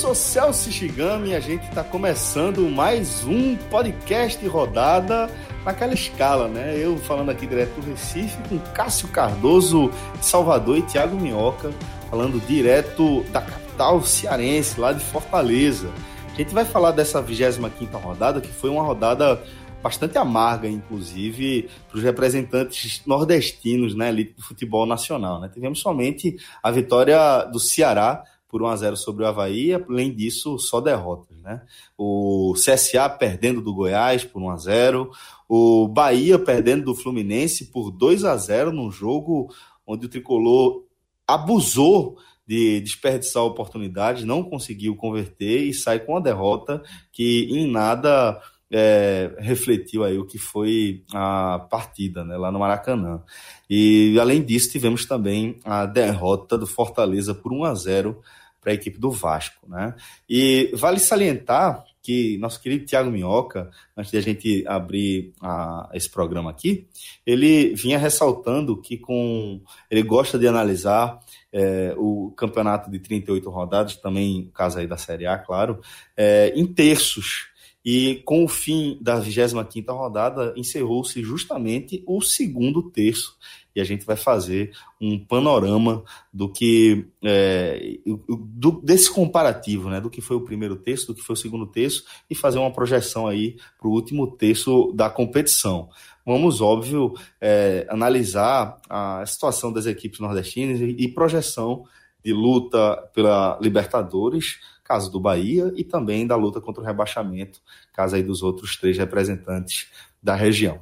sou Celso Shigami e a gente está começando mais um podcast rodada naquela escala, né? Eu falando aqui direto do Recife com Cássio Cardoso Salvador e Tiago Minhoca falando direto da capital cearense, lá de Fortaleza. A gente vai falar dessa 25 rodada, que foi uma rodada bastante amarga, inclusive, para os representantes nordestinos na né, elite do futebol nacional. Né? Tivemos somente a vitória do Ceará por 1 a 0 sobre o Havaí, além disso, só derrotas, né? O CSA perdendo do Goiás por 1 a 0, o Bahia perdendo do Fluminense por 2 a 0 num jogo onde o tricolor abusou de desperdiçar oportunidades, não conseguiu converter e sai com a derrota que em nada é, refletiu aí o que foi a partida né, lá no Maracanã. E além disso, tivemos também a derrota do Fortaleza por 1 a 0 para a equipe do Vasco. Né? E vale salientar que nosso querido Tiago Minhoca, antes de a gente abrir a, esse programa aqui, ele vinha ressaltando que com ele gosta de analisar é, o campeonato de 38 rodadas, também o caso aí da Série A, claro, é, em terços. E com o fim da 25ª rodada, encerrou-se justamente o segundo terço e a gente vai fazer um panorama do que é, do, desse comparativo, né, do que foi o primeiro terço, do que foi o segundo terço e fazer uma projeção aí para o último terço da competição. Vamos, óbvio, é, analisar a situação das equipes nordestinas e projeção de luta pela Libertadores, caso do Bahia, e também da luta contra o rebaixamento, caso aí dos outros três representantes da região.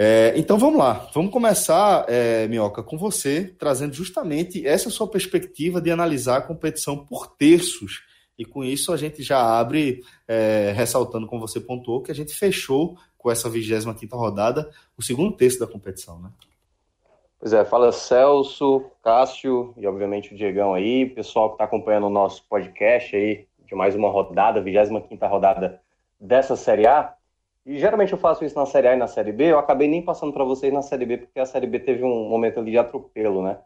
É, então vamos lá, vamos começar, é, Minhoca, com você, trazendo justamente essa sua perspectiva de analisar a competição por terços. E com isso a gente já abre, é, ressaltando como você pontuou, que a gente fechou com essa 25 rodada o segundo terço da competição, né? Pois é, fala Celso, Cássio e obviamente o Diegão aí, pessoal que está acompanhando o nosso podcast aí de mais uma rodada, 25 rodada dessa Série A. E geralmente eu faço isso na Série A e na Série B. Eu acabei nem passando para vocês na Série B, porque a Série B teve um momento ali de atropelo, né?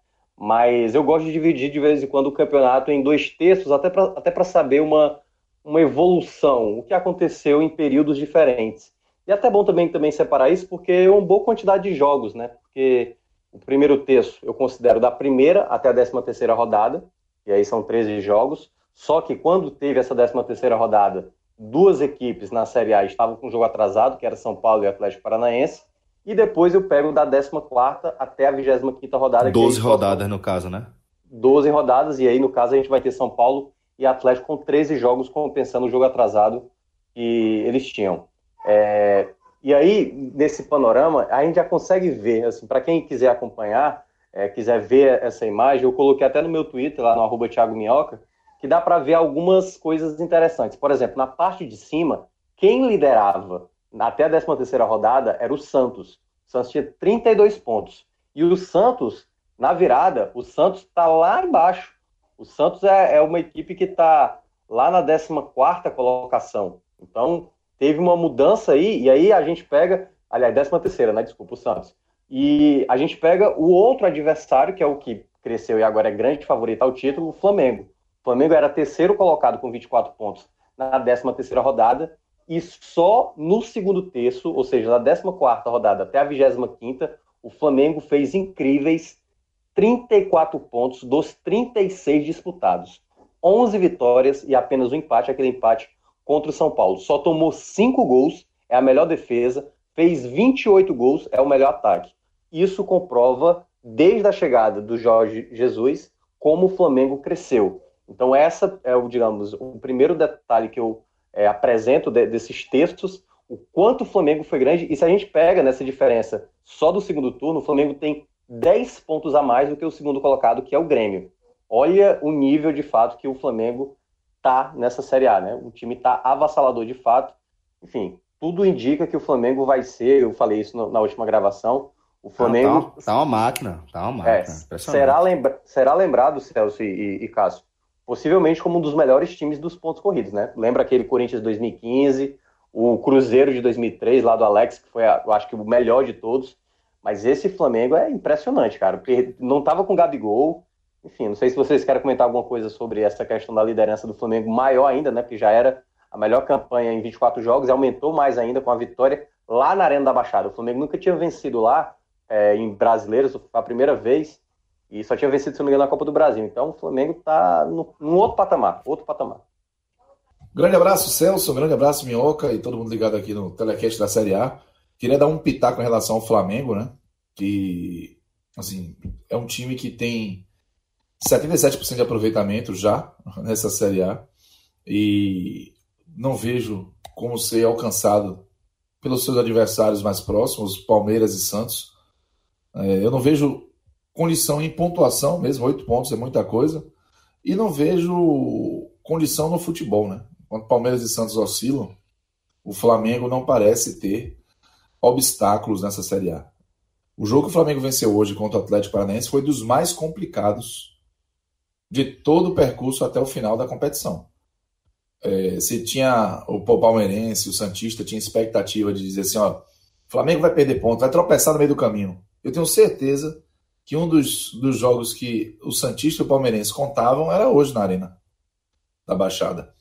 Mas eu gosto de dividir de vez em quando o campeonato em dois terços, até para até saber uma, uma evolução, o que aconteceu em períodos diferentes. E até bom também, também separar isso, porque é uma boa quantidade de jogos, né? Porque o primeiro terço eu considero da primeira até a décima terceira rodada, e aí são 13 jogos. Só que quando teve essa décima terceira rodada, duas equipes na Série A estavam com jogo atrasado, que era São Paulo e Atlético Paranaense, e depois eu pego da 14 até a 25 rodada. 12 rodadas no caso, né? 12 rodadas, e aí no caso a gente vai ter São Paulo e Atlético com 13 jogos compensando o jogo atrasado que eles tinham. É... E aí, nesse panorama, a gente já consegue ver, assim, para quem quiser acompanhar, é, quiser ver essa imagem, eu coloquei até no meu Twitter, lá no arroba Thiago Minhoca, que dá para ver algumas coisas interessantes. Por exemplo, na parte de cima, quem liderava até a 13 terceira rodada era o Santos. O Santos tinha 32 pontos. E o Santos, na virada, o Santos está lá embaixo. O Santos é, é uma equipe que está lá na 14 colocação. Então, teve uma mudança aí, e aí a gente pega, aliás, 13 terceira, né? Desculpa, o Santos. E a gente pega o outro adversário, que é o que cresceu e agora é grande favorito ao título, o Flamengo. O Flamengo era terceiro colocado com 24 pontos na 13 terceira rodada e só no segundo terço, ou seja, da 14 quarta rodada até a 25 quinta, o Flamengo fez incríveis 34 pontos dos 36 disputados. 11 vitórias e apenas um empate, aquele empate contra o São Paulo. Só tomou 5 gols, é a melhor defesa, fez 28 gols, é o melhor ataque. Isso comprova, desde a chegada do Jorge Jesus, como o Flamengo cresceu. Então, essa é o, digamos, o primeiro detalhe que eu é, apresento de, desses textos, o quanto o Flamengo foi grande. E se a gente pega nessa diferença só do segundo turno, o Flamengo tem 10 pontos a mais do que o segundo colocado, que é o Grêmio. Olha o nível de fato que o Flamengo tá nessa Série A, né? O time tá avassalador de fato. Enfim, tudo indica que o Flamengo vai ser, eu falei isso na última gravação, o Flamengo... Tá, tá, tá uma máquina, tá uma máquina. É, será, lembra, será lembrado, Celso e, e, e Cássio, possivelmente como um dos melhores times dos pontos corridos, né? Lembra aquele Corinthians de 2015, o Cruzeiro de 2003 lá do Alex, que foi, eu acho que o melhor de todos. Mas esse Flamengo é impressionante, cara, não estava com Gabigol. Enfim, não sei se vocês querem comentar alguma coisa sobre essa questão da liderança do Flamengo, maior ainda, né? Porque já era a melhor campanha em 24 jogos e aumentou mais ainda com a vitória lá na Arena da Baixada. O Flamengo nunca tinha vencido lá é, em brasileiros, foi a primeira vez, e só tinha vencido, se não me engano, na Copa do Brasil. Então o Flamengo está num outro patamar, outro patamar. Grande abraço, Celso, grande abraço, Minhoca e todo mundo ligado aqui no Telecast da Série A. Queria dar um pitaco em relação ao Flamengo, né? Que, assim, é um time que tem 77% de aproveitamento já nessa Série A e não vejo como ser alcançado pelos seus adversários mais próximos, Palmeiras e Santos. É, eu não vejo condição em pontuação, mesmo oito pontos é muita coisa, e não vejo condição no futebol, né? Quando Palmeiras e Santos oscilam, o Flamengo não parece ter obstáculos nessa Série A. O jogo que o Flamengo venceu hoje contra o Atlético Paranaense foi dos mais complicados de todo o percurso até o final da competição. É, se tinha o palmeirense, o Santista, tinha expectativa de dizer assim: ó, Flamengo vai perder ponto, vai tropeçar no meio do caminho. Eu tenho certeza que um dos, dos jogos que o Santista e o Palmeirense contavam era hoje na Arena da Baixada.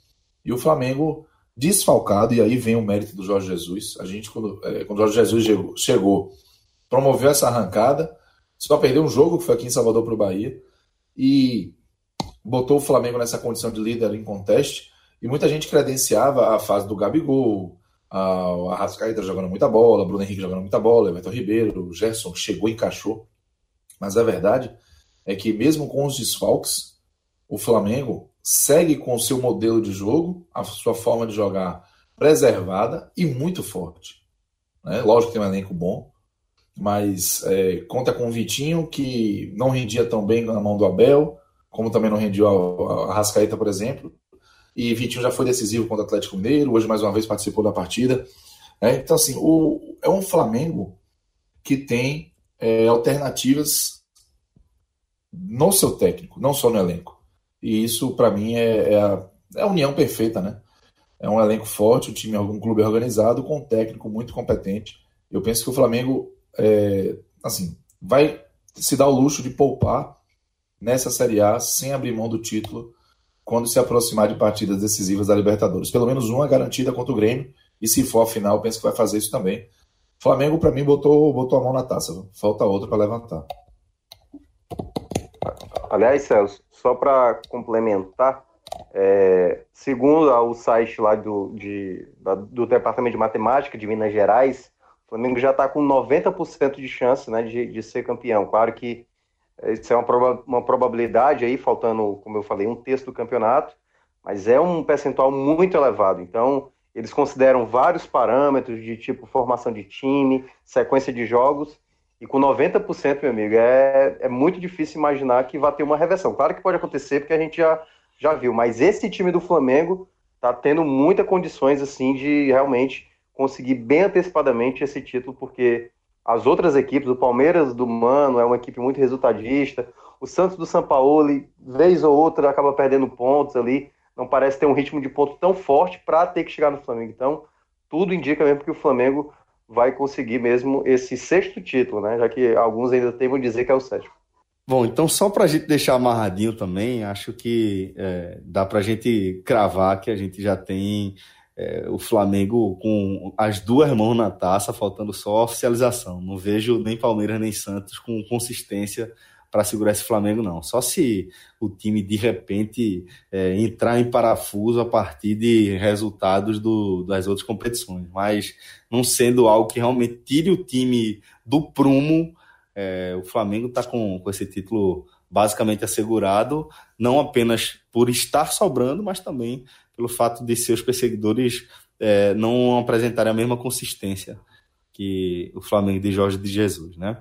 E o Flamengo desfalcado, e aí vem o mérito do Jorge Jesus. A gente, quando, é, quando o Jorge Jesus chegou, chegou, promoveu essa arrancada, só perdeu um jogo que foi aqui em Salvador para o Bahia, e botou o Flamengo nessa condição de líder em conteste, e muita gente credenciava a fase do Gabigol, a Arrascaeta jogando muita bola, Bruno Henrique jogando muita bola, Everton Ribeiro, o Gerson chegou e encaixou. Mas a verdade é que mesmo com os desfalques, o Flamengo segue com o seu modelo de jogo, a sua forma de jogar preservada e muito forte. Né? Lógico que tem um elenco bom, mas é, conta com o Vitinho, que não rendia tão bem na mão do Abel, como também não rendia a, Rascaeta, por exemplo. E Vitinho já foi decisivo contra o Atlético Mineiro, hoje mais uma vez participou da partida. Né? Então, assim, o, é um Flamengo que tem é, alternativas no seu técnico, não só no elenco. E isso, para mim, é, é, a, é, a, união perfeita, né? É um elenco forte, um time, um clube organizado, com um técnico muito competente. Eu penso que o Flamengo, é, assim, vai se dar o luxo de poupar nessa Série A sem abrir mão do título quando se aproximar de partidas decisivas da Libertadores. Pelo menos uma garantida contra o Grêmio, e se for a final, penso que vai fazer isso também. Flamengo, para mim, botou, botou a mão na taça. Falta outra para levantar. Aliás, Celso, só para complementar, é, segundo o site lá do, de, da, do Departamento de Matemática de Minas Gerais, o Flamengo já está com 90% de chance né, de, de ser campeão. Claro que isso é uma, proba uma probabilidade aí, faltando, como eu falei, um terço do campeonato, mas é um percentual muito elevado. Então, eles consideram vários parâmetros de tipo formação de time, sequência de jogos, e com 90%, meu amigo, é, é muito difícil imaginar que vai ter uma reversão. Claro que pode acontecer, porque a gente já, já viu, mas esse time do Flamengo tá tendo muitas condições, assim, de realmente conseguir bem antecipadamente esse título, porque as outras equipes, o Palmeiras do Mano é uma equipe muito resultadista, o Santos do São Paulo, vez ou outra, acaba perdendo pontos ali, não parece ter um ritmo de ponto tão forte para ter que chegar no Flamengo. Então, tudo indica mesmo que o Flamengo vai conseguir mesmo esse sexto título, né? Já que alguns ainda temem dizer que é o sétimo. Bom, então só para a gente deixar amarradinho também, acho que é, dá para a gente cravar que a gente já tem é, o Flamengo com as duas mãos na taça, faltando só a oficialização. Não vejo nem Palmeiras nem Santos com consistência para segurar esse Flamengo, não. Só se o time de repente é, entrar em parafuso a partir de resultados do, das outras competições. Mas não sendo algo que realmente tire o time do prumo, é, o Flamengo está com, com esse título basicamente assegurado, não apenas por estar sobrando, mas também pelo fato de seus perseguidores é, não apresentarem a mesma consistência que o Flamengo de Jorge de Jesus, né?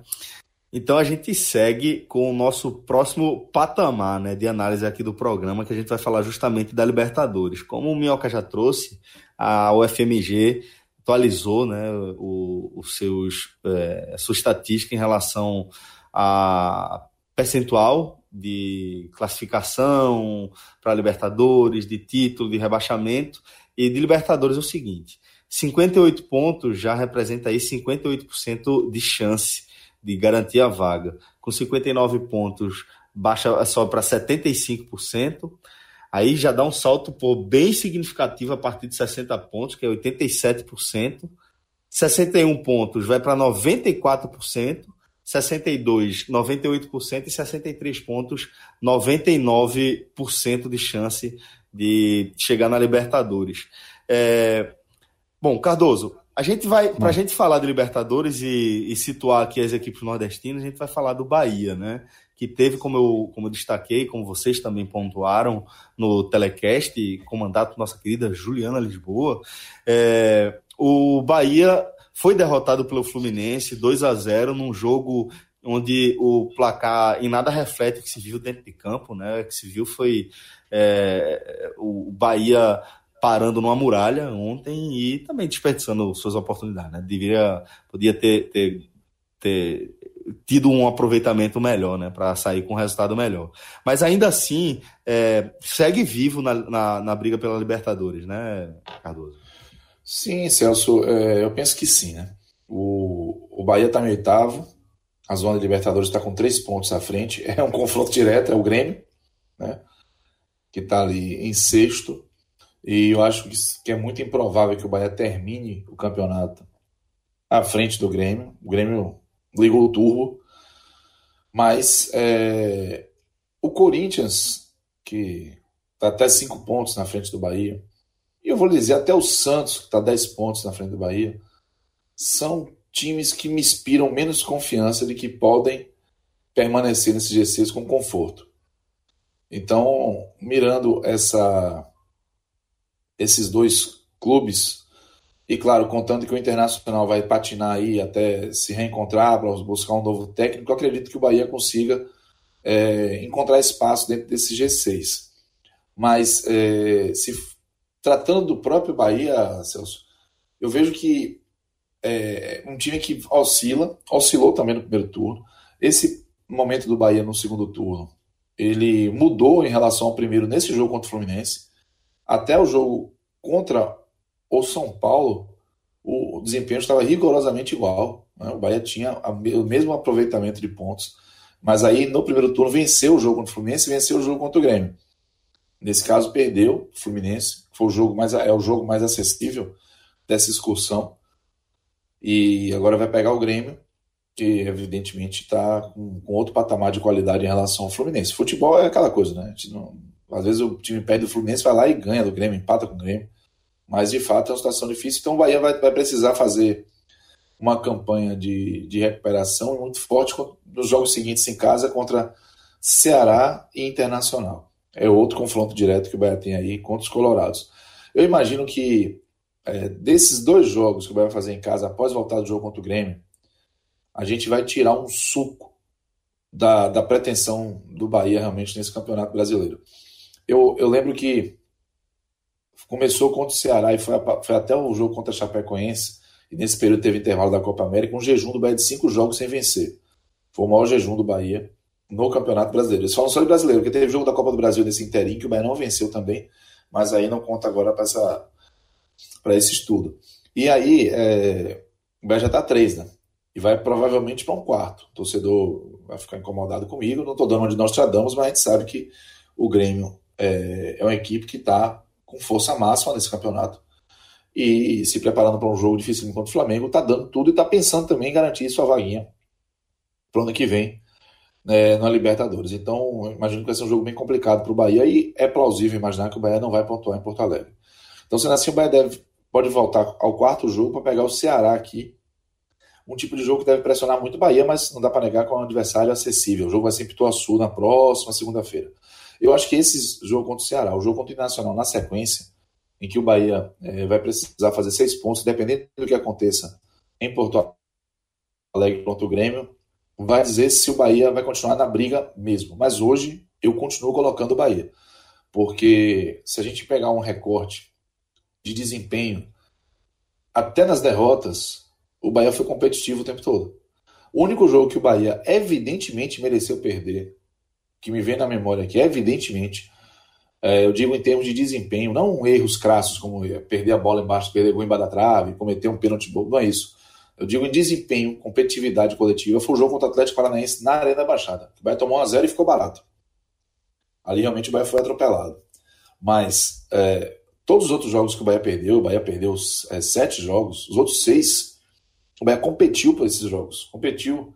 Então a gente segue com o nosso próximo patamar né, de análise aqui do programa, que a gente vai falar justamente da Libertadores. Como o Minhoca já trouxe, a UFMG atualizou né, o, o seus, é, sua estatística em relação a percentual de classificação para Libertadores, de título, de rebaixamento. E de Libertadores é o seguinte: 58 pontos já representa aí 58% de chance de garantir a vaga. Com 59 pontos, baixa só para 75%. Aí já dá um salto por bem significativo a partir de 60 pontos, que é 87%. 61 pontos vai para 94%. 62, 98% e 63 pontos, 99% de chance de chegar na Libertadores. É... Bom, Cardoso, a gente vai, para a gente falar de Libertadores e, e, situar aqui as equipes nordestinas, a gente vai falar do Bahia, né? Que teve, como eu, como eu destaquei, como vocês também pontuaram no telecast, comandado por nossa querida Juliana Lisboa, é, o Bahia foi derrotado pelo Fluminense 2 a 0 num jogo onde o placar em nada reflete o que se viu dentro de campo, né? O que se viu foi é, o Bahia parando numa muralha ontem e também desperdiçando suas oportunidades, né? Deveria, podia ter, ter, ter tido um aproveitamento melhor, né? Para sair com um resultado melhor. Mas ainda assim, é, segue vivo na, na, na briga pela Libertadores, né, Cardoso? Sim, Celso, é, eu penso que sim, né? O, o Bahia está em oitavo, a zona de Libertadores está com três pontos à frente, é um confronto direto, é o Grêmio, né? Que está ali em sexto, e eu acho que é muito improvável que o Bahia termine o campeonato à frente do Grêmio. O Grêmio ligou o turbo, mas é, o Corinthians, que está até cinco pontos na frente do Bahia, e eu vou dizer até o Santos, que está 10 pontos na frente do Bahia, são times que me inspiram menos confiança de que podem permanecer nesse G6 com conforto. Então, mirando essa, esses dois clubes, e claro, contando que o Internacional vai patinar aí até se reencontrar para buscar um novo técnico, acredito que o Bahia consiga é, encontrar espaço dentro desse G6. Mas é, se tratando do próprio Bahia, Celso, eu vejo que é um time que oscila, oscilou também no primeiro turno. Esse momento do Bahia no segundo turno, ele mudou em relação ao primeiro nesse jogo contra o Fluminense. Até o jogo contra o São Paulo, o desempenho estava rigorosamente igual. Né? O Bahia tinha o mesmo aproveitamento de pontos. Mas aí, no primeiro turno, venceu o jogo contra o Fluminense e venceu o jogo contra o Grêmio. Nesse caso, perdeu o Fluminense, foi o jogo mais, é o jogo mais acessível dessa excursão. E agora vai pegar o Grêmio, que evidentemente está com, com, outro patamar de qualidade em relação ao Fluminense. Futebol é aquela coisa, né? Não, às vezes o time perde o Fluminense, vai lá e ganha do Grêmio, empata com o Grêmio. Mas de fato é uma situação difícil, então o Bahia vai, vai precisar fazer uma campanha de, de recuperação muito forte nos jogos seguintes em casa contra Ceará e Internacional é outro confronto direto que o Bahia tem aí contra os Colorados. Eu imagino que é, desses dois jogos que o Bahia vai fazer em casa após voltar do jogo contra o Grêmio, a gente vai tirar um suco da, da pretensão do Bahia realmente nesse campeonato brasileiro. Eu, eu lembro que começou contra o Ceará e foi, foi até o jogo contra a Chapecoense, e nesse período teve intervalo da Copa América, um jejum do Bahia de cinco jogos sem vencer. Foi o maior jejum do Bahia no Campeonato Brasileiro. Eles falam só de brasileiro, porque teve jogo da Copa do Brasil desse interim, que o Bahia não venceu também, mas aí não conta agora para esse estudo. E aí, é, o Bahia já está três, né? E vai provavelmente para um quarto. O torcedor vai ficar incomodado comigo, não estou dando onde nós tradamos, mas a gente sabe que o Grêmio é, é uma equipe que está com força máxima nesse campeonato e se preparando para um jogo difícil contra o Flamengo, está dando tudo e está pensando também em garantir sua vaguinha para o ano que vem né, na Libertadores. Então, imagino que vai ser um jogo bem complicado para o Bahia e é plausível imaginar que o Bahia não vai pontuar em Porto Alegre. Então, sendo assim, o Bahia deve, pode voltar ao quarto jogo para pegar o Ceará aqui. Um tipo de jogo que deve pressionar muito o Bahia, mas não dá para negar que é um adversário acessível. O jogo vai ser em Pituaçu na próxima segunda-feira. Eu acho que esse jogo contra o Ceará, o jogo contra o Internacional na sequência, em que o Bahia é, vai precisar fazer seis pontos, dependendo do que aconteça em Porto Alegre contra o Grêmio, vai dizer se o Bahia vai continuar na briga mesmo. Mas hoje eu continuo colocando o Bahia. Porque se a gente pegar um recorte de desempenho, até nas derrotas, o Bahia foi competitivo o tempo todo. O único jogo que o Bahia evidentemente mereceu perder que me vem na memória aqui, evidentemente, é, eu digo em termos de desempenho, não erros crassos como perder a bola embaixo, perder gol embaixo da trave, cometer um pênalti bobo, não é isso. Eu digo em desempenho, competitividade coletiva. Foi o jogo contra o Atlético Paranaense na Arena Baixada. O Bahia tomou 1 a 0 e ficou barato. Ali realmente o Bahia foi atropelado. Mas é, todos os outros jogos que o Bahia perdeu, o Bahia perdeu é, sete jogos, os outros seis, o Bahia competiu por esses jogos. Competiu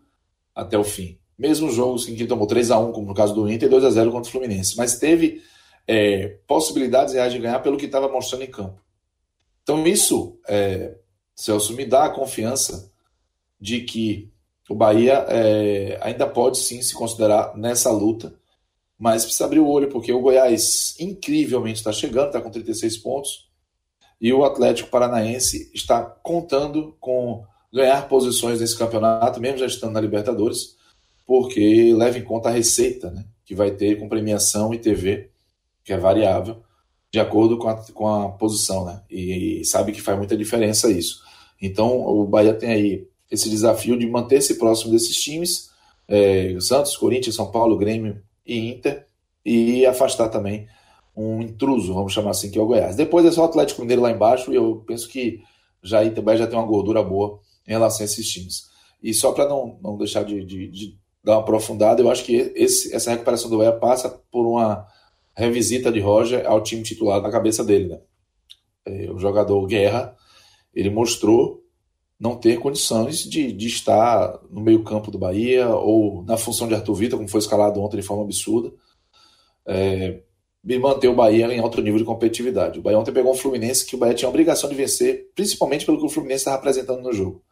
até o fim. Mesmo os jogos em que tomou 3 a 1 como no caso do Inter, e 2 a 0 contra o Fluminense. Mas teve é, possibilidades reais de ganhar pelo que estava mostrando em campo. Então, isso, é, Celso, me dá a confiança de que o Bahia é, ainda pode sim se considerar nessa luta, mas precisa abrir o olho, porque o Goiás incrivelmente está chegando, está com 36 pontos, e o Atlético Paranaense está contando com ganhar posições nesse campeonato, mesmo já estando na Libertadores, porque leva em conta a receita né, que vai ter com premiação e TV que é variável, de acordo com a, com a posição, né? E, sabe que faz muita diferença isso. Então, o Bahia tem aí esse desafio de manter-se próximo desses times, é, Santos, Corinthians, São Paulo, Grêmio e Inter, e afastar também um intruso, vamos chamar assim, que é o Goiás. Depois é só o Atlético Mineiro lá embaixo, e eu penso que já também já tem uma gordura boa em relação a esses times. E só para não, não deixar de, de, de, dar uma aprofundada, eu acho que esse, essa recuperação do Bahia passa por uma revisita de Roger ao time titular na cabeça dele. Né? É, o jogador Guerra, ele mostrou não ter condições de, de estar no meio campo do Bahia ou na função de Arthur Vitor, como foi escalado ontem de forma absurda, é, e manter o Bahia em alto nível de competitividade. O Bahia ontem pegou um Fluminense que o Bahia tinha a obrigação de vencer, principalmente pelo que o Fluminense estava apresentando no jogo.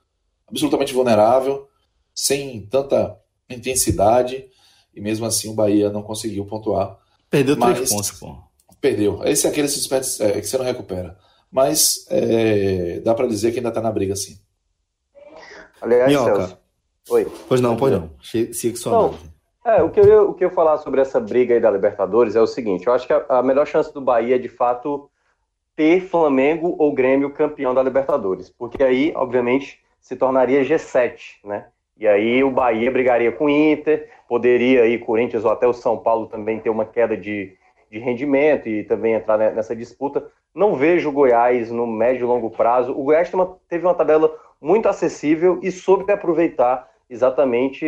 Absolutamente vulnerável, sem tanta intensidade, e mesmo assim o Bahia não conseguiu pontuar Perdeu mas, três pontos, pô. Perdeu. Esse é aquele é, que você não recupera. Mas é, dá para dizer que ainda tá na briga, sim. Aliás, Minhoca. Celso. Oi. Pois não, pois não. Siga sua é, o que, eu, o que eu falar sobre essa briga aí da Libertadores é o seguinte: eu acho que a, a melhor chance do Bahia é, de fato, ter Flamengo ou Grêmio campeão da Libertadores. Porque aí, obviamente, se tornaria G7, né? E aí o Bahia brigaria com o Inter, poderia aí Corinthians ou até o São Paulo também ter uma queda de, de rendimento e também entrar nessa disputa. Não vejo o Goiás no médio e longo prazo. O Goiás uma, teve uma tabela muito acessível e soube aproveitar exatamente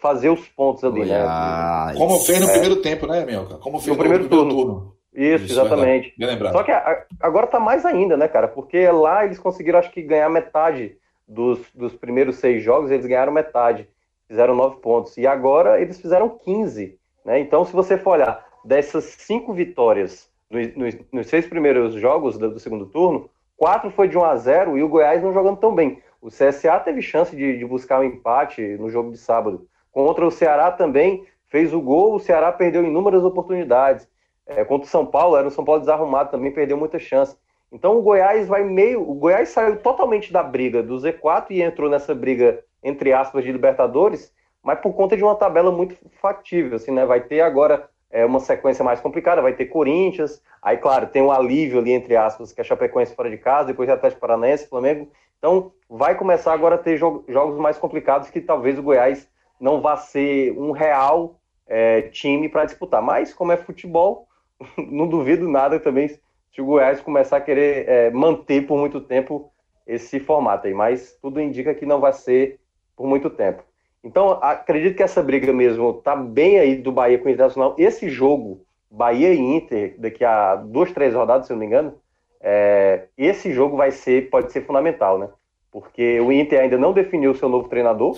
fazer os pontos ali, né? Goiás. né? Como fez no é. primeiro tempo, né, Melca? Como fez no, no primeiro, primeiro turno. turno. Isso, Isso, exatamente. Só que agora tá mais ainda, né, cara? Porque lá eles conseguiram, acho que, ganhar metade dos, dos primeiros seis jogos, eles ganharam metade fizeram nove pontos. E agora eles fizeram 15. Né? Então, se você for olhar dessas cinco vitórias nos, nos, seis primeiros jogos do, do, segundo turno, quatro foi de 1 a 0 e o Goiás não jogando tão bem. O CSA teve chance de, de buscar um empate no jogo de sábado. Contra o Ceará também fez o gol, o Ceará perdeu inúmeras oportunidades. É, contra o São Paulo, era um São Paulo desarrumado também, perdeu muita chance. Então o Goiás vai meio. O Goiás saiu totalmente da briga do Z4 e entrou nessa briga entre aspas, de Libertadores, mas por conta de uma tabela muito factível, assim, né? Vai ter agora é, uma sequência mais complicada, vai ter Corinthians, aí, claro, tem um alívio ali, entre aspas, que é Chapecoense fora de casa, depois Atlético Paranaense, Flamengo, então vai começar agora a ter jo jogos mais complicados que talvez o Goiás não vá ser um real é, time para disputar, mas como é futebol, não duvido nada também se o Goiás começar a querer é, manter por muito tempo esse formato aí, mas tudo indica que não vai ser por muito tempo. Então, acredito que essa briga mesmo tá bem aí do Bahia com o Internacional. Esse jogo, Bahia e Inter, daqui a duas, três rodadas, se não me engano, é, esse jogo vai ser, pode ser fundamental, né? Porque o Inter ainda não definiu seu novo treinador,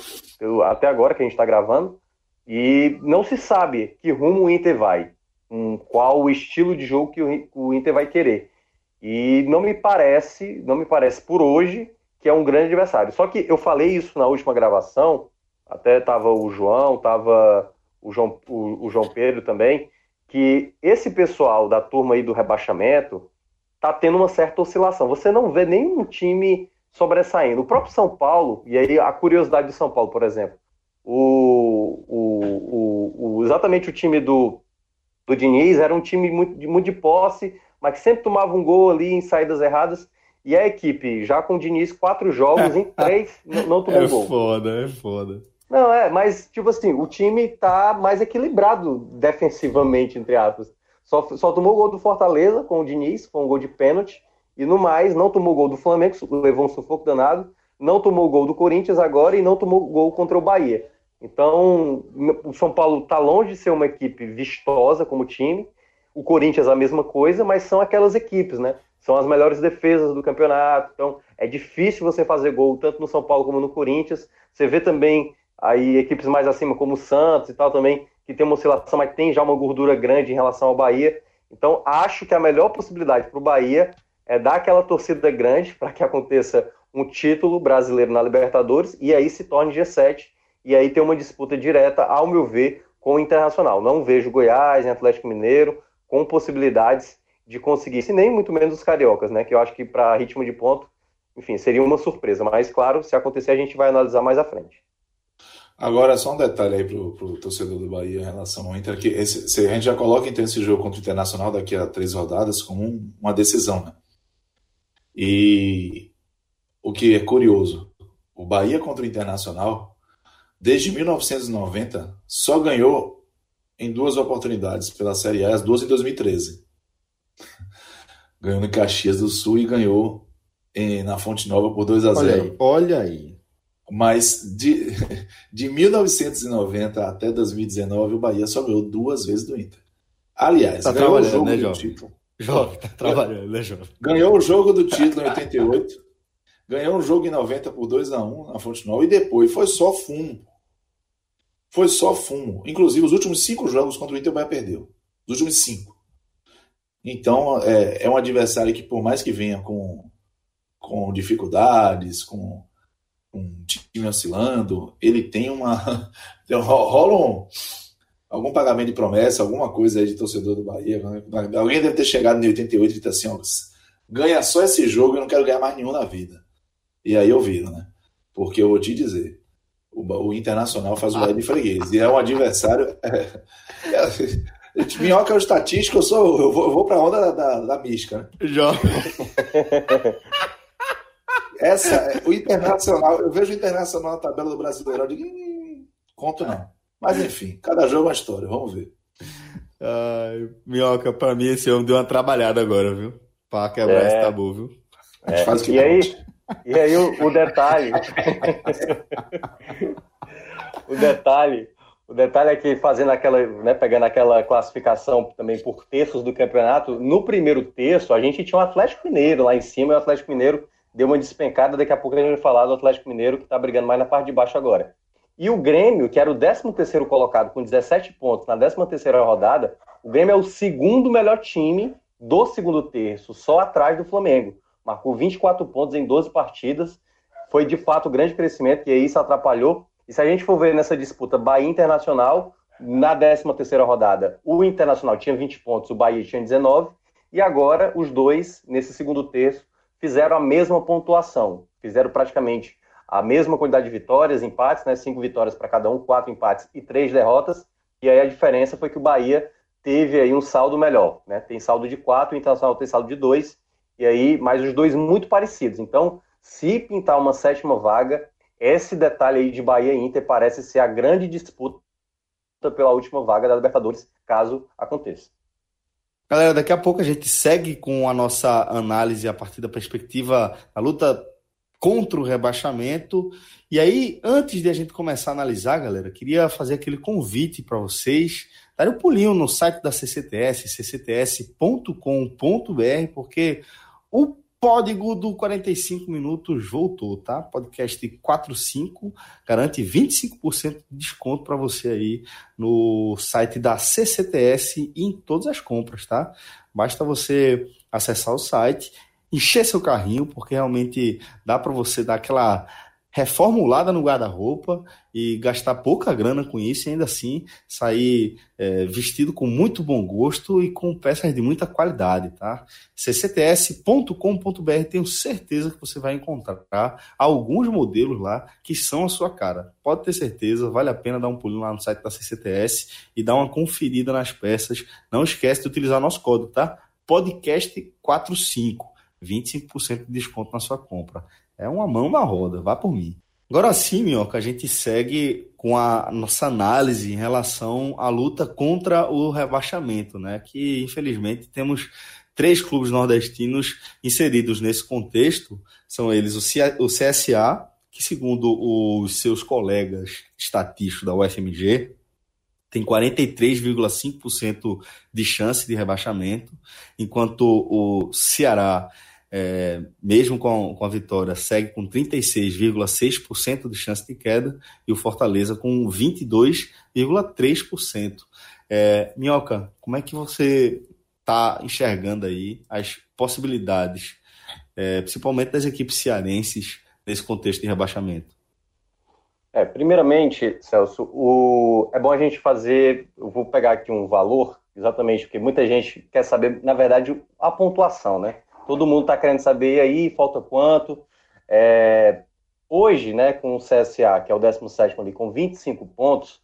até agora que a gente está gravando, e não se sabe que rumo o Inter vai, um, qual o estilo de jogo que o, o Inter vai querer. E não me parece, não me parece por hoje que é um grande adversário. Só que eu falei isso na última gravação, até estava o João, estava o João, o, o, João Pedro também, que esse pessoal da turma aí do rebaixamento tá tendo uma certa oscilação. Você não vê nenhum time sobressaindo. O próprio São Paulo, e aí a curiosidade do São Paulo, por exemplo, o, o, o, exatamente o time do, do Diniz era um time muito, muito de posse, mas que sempre tomava um gol ali em saídas erradas. E a equipe, já com o Diniz, quatro jogos em três, não, tomou é gol. É foda, é foda. Não, é, mas, tipo assim, o time tá mais equilibrado defensivamente, entre aspas. Só, só tomou gol do Fortaleza com o Diniz, foi um gol de pênalti, e no mais, não tomou gol do Flamengo, levou um sufoco danado, não tomou gol do Corinthians agora e não tomou gol contra o Bahia. Então, o São Paulo está longe de ser uma equipe vistosa como time, o Corinthians a mesma coisa, mas são aquelas equipes, né? São as melhores defesas do campeonato, então é difícil você fazer gol tanto no São Paulo como no Corinthians. Você vê também aí equipes mais acima, como o Santos e tal também, que tem uma oscilação, mas tem já uma gordura grande em relação ao Bahia. Então, acho que a melhor possibilidade para o Bahia é dar aquela torcida grande para que aconteça um título brasileiro na Libertadores e aí se torne G7 e aí ter uma disputa direta, ao meu ver, com o Internacional. Não vejo Goiás e Atlético Mineiro com possibilidades de conseguir, se nem muito menos os cariocas, né? Que eu acho que para ritmo de ponto, enfim, seria uma surpresa. Mas claro, se acontecer a gente vai analisar mais à frente. Agora, só um detalhe aí pro, pro torcedor do Bahia em relação ao Inter, que esse, se a gente já coloca então esse jogo contra o Internacional daqui a três rodadas como um, uma decisão, né? E o que é curioso, o Bahia contra o Internacional, desde 1990, só ganhou em duas oportunidades pela Série A, as duas em 2013. Ganhou no Caxias do Sul e ganhou em, na Fonte Nova por 2 a 0 Olha aí. Olha aí. Mas de, de 1990 até 2019, o Bahia só ganhou duas vezes do Inter. Aliás, tá ganhou o jogo né, do título. Jovem, tá trabalhando, né, Jovem? Ganhou o jogo do título em 88, ganhou um jogo em 90 por 2 a 1 na Fonte Nova e depois foi só fumo. Foi só fumo. Inclusive, os últimos cinco jogos contra o Inter, o Bahia perdeu. Os últimos cinco. Então, é, é um adversário que, por mais que venha com, com dificuldades, com um time oscilando, ele tem uma. rola um, algum pagamento de promessa, alguma coisa aí de torcedor do Bahia. Né? Alguém deve ter chegado em 88 e dito assim: ó, ganha só esse jogo, eu não quero ganhar mais nenhum na vida. E aí eu viro, né? Porque eu vou te dizer: o, o Internacional faz o Bahia de freguês. E é um adversário. É, é, Minhoca é o estatístico, eu, sou, eu vou, vou para a onda da, da, da mística. Né? Já. Essa, o Internacional, eu vejo o Internacional na tabela do Brasileirão, eu digo, conto não. Mas enfim, cada jogo é uma história, vamos ver. Ai, Minhoca, pra mim esse homem deu uma trabalhada agora, viu? Pra quebrar é... esse tabu, viu? É. Faz que e, aí, e aí o, o detalhe. o detalhe. O detalhe é que fazendo aquela, né, pegando aquela classificação também por terços do campeonato, no primeiro terço a gente tinha o um Atlético Mineiro lá em cima, e o Atlético Mineiro deu uma despencada, daqui a pouco a gente vai falar do Atlético Mineiro, que está brigando mais na parte de baixo agora. E o Grêmio, que era o 13º colocado com 17 pontos na 13ª rodada, o Grêmio é o segundo melhor time do segundo terço, só atrás do Flamengo. Marcou 24 pontos em 12 partidas, foi de fato um grande crescimento e aí isso atrapalhou. E se a gente for ver nessa disputa Bahia Internacional, na 13ª rodada, o Internacional tinha 20 pontos, o Bahia tinha 19, e agora os dois, nesse segundo terço, fizeram a mesma pontuação, fizeram praticamente a mesma quantidade de vitórias, empates, né? Cinco vitórias para cada um, quatro empates e três derrotas. E aí a diferença foi que o Bahia teve aí um saldo melhor, né? Tem saldo de quatro, o Internacional tem saldo de dois, e aí, mais os dois muito parecidos. Então, se pintar uma sétima vaga, esse detalhe aí de Bahia e Inter parece ser a grande disputa pela última vaga da Libertadores, caso aconteça. Galera, daqui a pouco a gente segue com a nossa análise a partir da perspectiva da luta contra o rebaixamento. E aí, antes de a gente começar a analisar, galera, queria fazer aquele convite para vocês darem um pulinho no site da CCTS, ccts.com.br, porque o Código do 45 Minutos voltou, tá? Podcast 45 garante 25% de desconto para você aí no site da CCTS e em todas as compras, tá? Basta você acessar o site, encher seu carrinho, porque realmente dá para você dar aquela reformulada no guarda-roupa e gastar pouca grana com isso e ainda assim sair é, vestido com muito bom gosto e com peças de muita qualidade, tá? ccts.com.br tenho certeza que você vai encontrar alguns modelos lá que são a sua cara. Pode ter certeza, vale a pena dar um pulinho lá no site da CCTS e dar uma conferida nas peças. Não esquece de utilizar nosso código, tá? Podcast45, 25% de desconto na sua compra. É uma mão na roda, vá por mim. Agora sim, Minhoca, a gente segue com a nossa análise em relação à luta contra o rebaixamento, né? Que infelizmente temos três clubes nordestinos inseridos nesse contexto. São eles o CSA, que segundo os seus colegas estatísticos da UFMG, tem 43,5% de chance de rebaixamento, enquanto o Ceará é, mesmo com, com a vitória, segue com 36,6% de chance de queda e o Fortaleza com 22,3%. É, Minhoca, como é que você está enxergando aí as possibilidades, é, principalmente das equipes cearenses, nesse contexto de rebaixamento? É, primeiramente, Celso, o... é bom a gente fazer. Eu vou pegar aqui um valor, exatamente, porque muita gente quer saber, na verdade, a pontuação, né? Todo mundo está querendo saber aí, falta quanto. É, hoje, né, com o CSA, que é o 17 ali, com 25 pontos,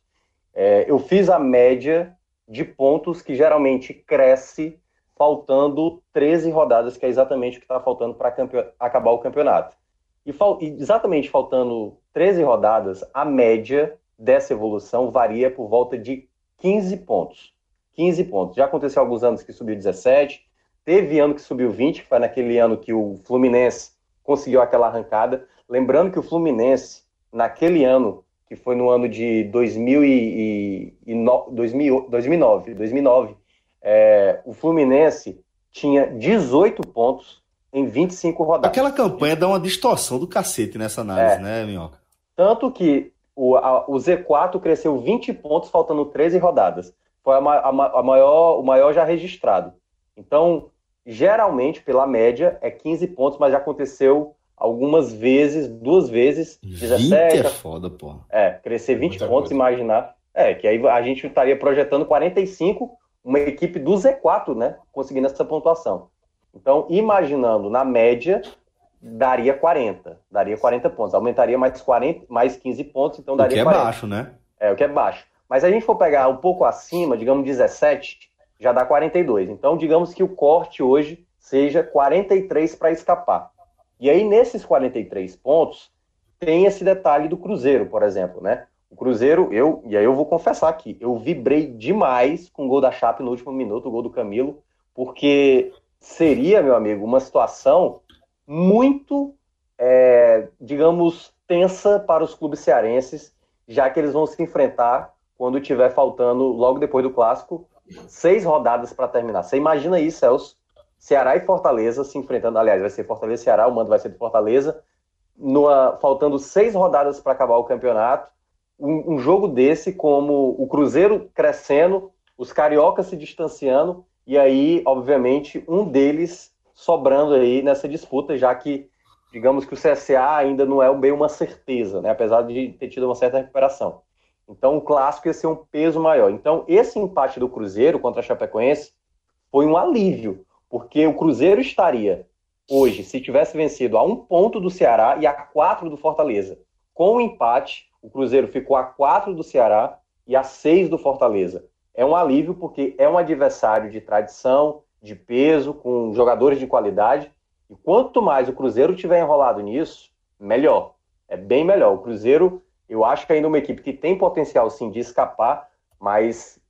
é, eu fiz a média de pontos que geralmente cresce faltando 13 rodadas, que é exatamente o que está faltando para acabar o campeonato. E, fal exatamente faltando 13 rodadas, a média dessa evolução varia por volta de 15 pontos. 15 pontos. Já aconteceu alguns anos que subiu 17, Teve ano que subiu 20, que foi naquele ano que o Fluminense conseguiu aquela arrancada. Lembrando que o Fluminense, naquele ano, que foi no ano de 2000 e, e, 2000, 2009, 2009 é, o Fluminense tinha 18 pontos em 25 rodadas. Aquela campanha dá uma distorção do cacete nessa análise, é. né, Minhoca? Tanto que o, a, o Z4 cresceu 20 pontos, faltando 13 rodadas. Foi a, a, a maior, o maior já registrado. Então, geralmente, pela média, é 15 pontos, mas já aconteceu algumas vezes, duas vezes, 17. 20 é foda, pô. É, crescer 20 Muita pontos, coisa. imaginar. É, que aí a gente estaria projetando 45, uma equipe do Z4, né? Conseguindo essa pontuação. Então, imaginando na média, daria 40. Daria 40 pontos. Aumentaria mais 40, mais 15 pontos, então daria. O que é 40. baixo, né? É, o que é baixo. Mas se a gente for pegar um pouco acima, digamos 17, já dá 42. Então, digamos que o corte hoje seja 43 para escapar. E aí, nesses 43 pontos, tem esse detalhe do Cruzeiro, por exemplo, né? O Cruzeiro, eu, e aí eu vou confessar aqui, eu vibrei demais com o gol da Chape no último minuto, o gol do Camilo, porque seria, meu amigo, uma situação muito, é, digamos, tensa para os clubes cearenses, já que eles vão se enfrentar quando tiver faltando, logo depois do clássico, seis rodadas para terminar. Você imagina isso, Celso? Ceará e Fortaleza se enfrentando. Aliás, vai ser Fortaleza e Ceará, o mando vai ser de Fortaleza. Numa, faltando seis rodadas para acabar o campeonato. Um, um, jogo desse, como o Cruzeiro crescendo, os cariocas se distanciando, e aí, obviamente, um deles sobrando aí nessa disputa, já que, digamos que o CSA ainda não é bem uma certeza, né? apesar de ter tido uma certa recuperação. Então o clássico ia ser um peso maior. Então esse empate do Cruzeiro contra a Chapecoense foi um alívio, porque o Cruzeiro estaria hoje, se tivesse vencido, a um ponto do Ceará e a quatro do Fortaleza. Com o empate, o Cruzeiro ficou a quatro do Ceará e a seis do Fortaleza. É um alívio porque é um adversário de tradição, de peso, com jogadores de qualidade. E quanto mais o Cruzeiro tiver enrolado nisso, melhor. É bem melhor. O Cruzeiro eu acho que ainda é uma equipe que tem potencial sim de escapar, mas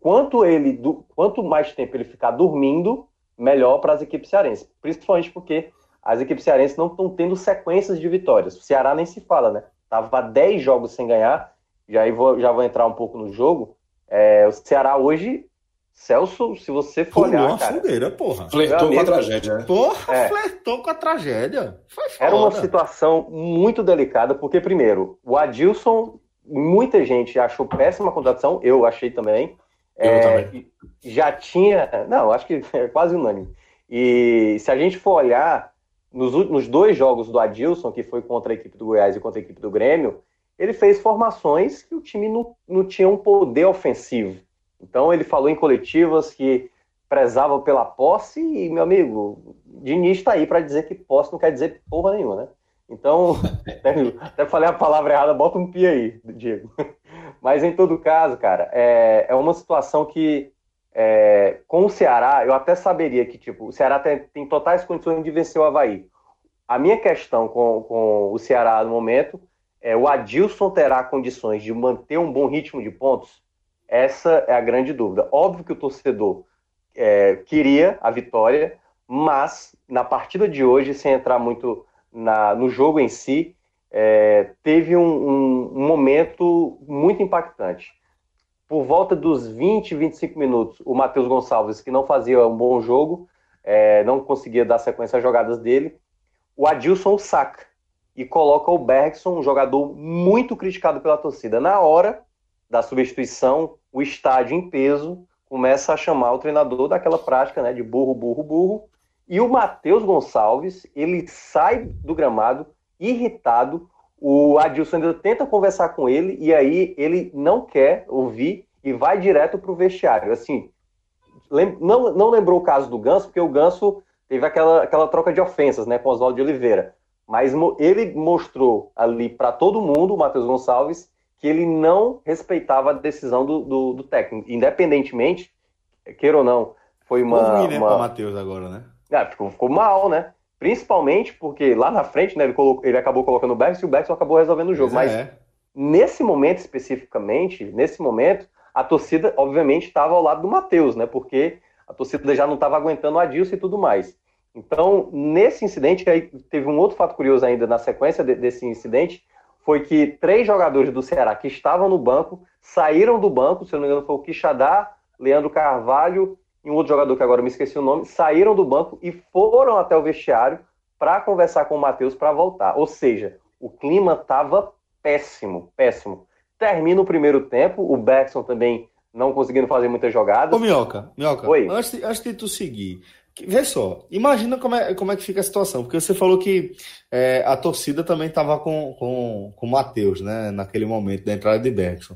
quanto ele, do, quanto mais tempo ele ficar dormindo, melhor para as equipes cearenses. Principalmente porque as equipes cearenses não estão tendo sequências de vitórias. O Ceará nem se fala, né? Tava 10 jogos sem ganhar, já vou, já vou entrar um pouco no jogo. É, o Ceará hoje Celso, se você for Pulou olhar, a cara, fogueira, porra. Flertou com a tragédia, né? Porra, é. flertou com a tragédia. Era uma situação muito delicada, porque, primeiro, o Adilson, muita gente achou péssima a contratação, eu achei também. Eu é, também. Já tinha. Não, acho que é quase unânime. E se a gente for olhar nos, nos dois jogos do Adilson, que foi contra a equipe do Goiás e contra a equipe do Grêmio, ele fez formações que o time não, não tinha um poder ofensivo. Então ele falou em coletivas que prezava pela posse e, meu amigo, Diniz está aí para dizer que posse não quer dizer porra nenhuma, né? Então, até falei a palavra errada, bota um pi aí, Diego. Mas em todo caso, cara, é, é uma situação que é, com o Ceará, eu até saberia que tipo, o Ceará tem, tem totais condições de vencer o Havaí. A minha questão com, com o Ceará no momento é, o Adilson terá condições de manter um bom ritmo de pontos? Essa é a grande dúvida. Óbvio que o torcedor é, queria a vitória, mas na partida de hoje, sem entrar muito na, no jogo em si, é, teve um, um, um, momento muito impactante. Por volta dos 20, 25 minutos, o Matheus Gonçalves, que não fazia um bom jogo, é, não conseguia dar sequência às jogadas dele, o Adilson saca e coloca o Bergson, um jogador muito criticado pela torcida. Na hora da substituição, o estádio em peso começa a chamar o treinador daquela prática né, de burro, burro, burro. E o Matheus Gonçalves, ele sai do gramado irritado. O Adilson ainda tenta conversar com ele e aí ele não quer ouvir e vai direto para o vestiário. Assim, não, não lembrou o caso do Ganso, porque o Ganso teve aquela, aquela troca de ofensas né, com Oswaldo de Oliveira. Mas ele mostrou ali para todo mundo, o Matheus Gonçalves, que ele não respeitava a decisão do, do, do técnico, independentemente, queira ou não, foi uma. Ficou ruim, né, uma... Matheus agora, né? Ah, ficou, ficou, mal, né? Principalmente porque lá na frente, né, ele, colocou, ele acabou colocando o Beckson e o Beckson acabou resolvendo o jogo. Mas, Mas é. nesse momento especificamente, nesse momento, a torcida, obviamente, estava ao lado do Matheus, né? Porque a torcida já não estava aguentando o Adilson e tudo mais. Então, nesse incidente, aí teve um outro fato curioso ainda na sequência de, desse incidente, foi que três jogadores do Ceará que estavam no banco saíram do banco, se eu não me engano foi o Quixadá, Leandro Carvalho e um outro jogador que agora me esqueci o nome, saíram do banco e foram até o vestiário para conversar com o Matheus para voltar. Ou seja, o clima estava péssimo, péssimo. Termina o primeiro tempo, o Beckson também não conseguindo fazer muitas jogadas. Ô, Minhoca, Minhoca, Oi. Antes, de, antes de tu seguir, Vê só, imagina como é, como é que fica a situação, porque você falou que é, a torcida também estava com, com, com o Matheus, né, naquele momento da entrada de Bergson.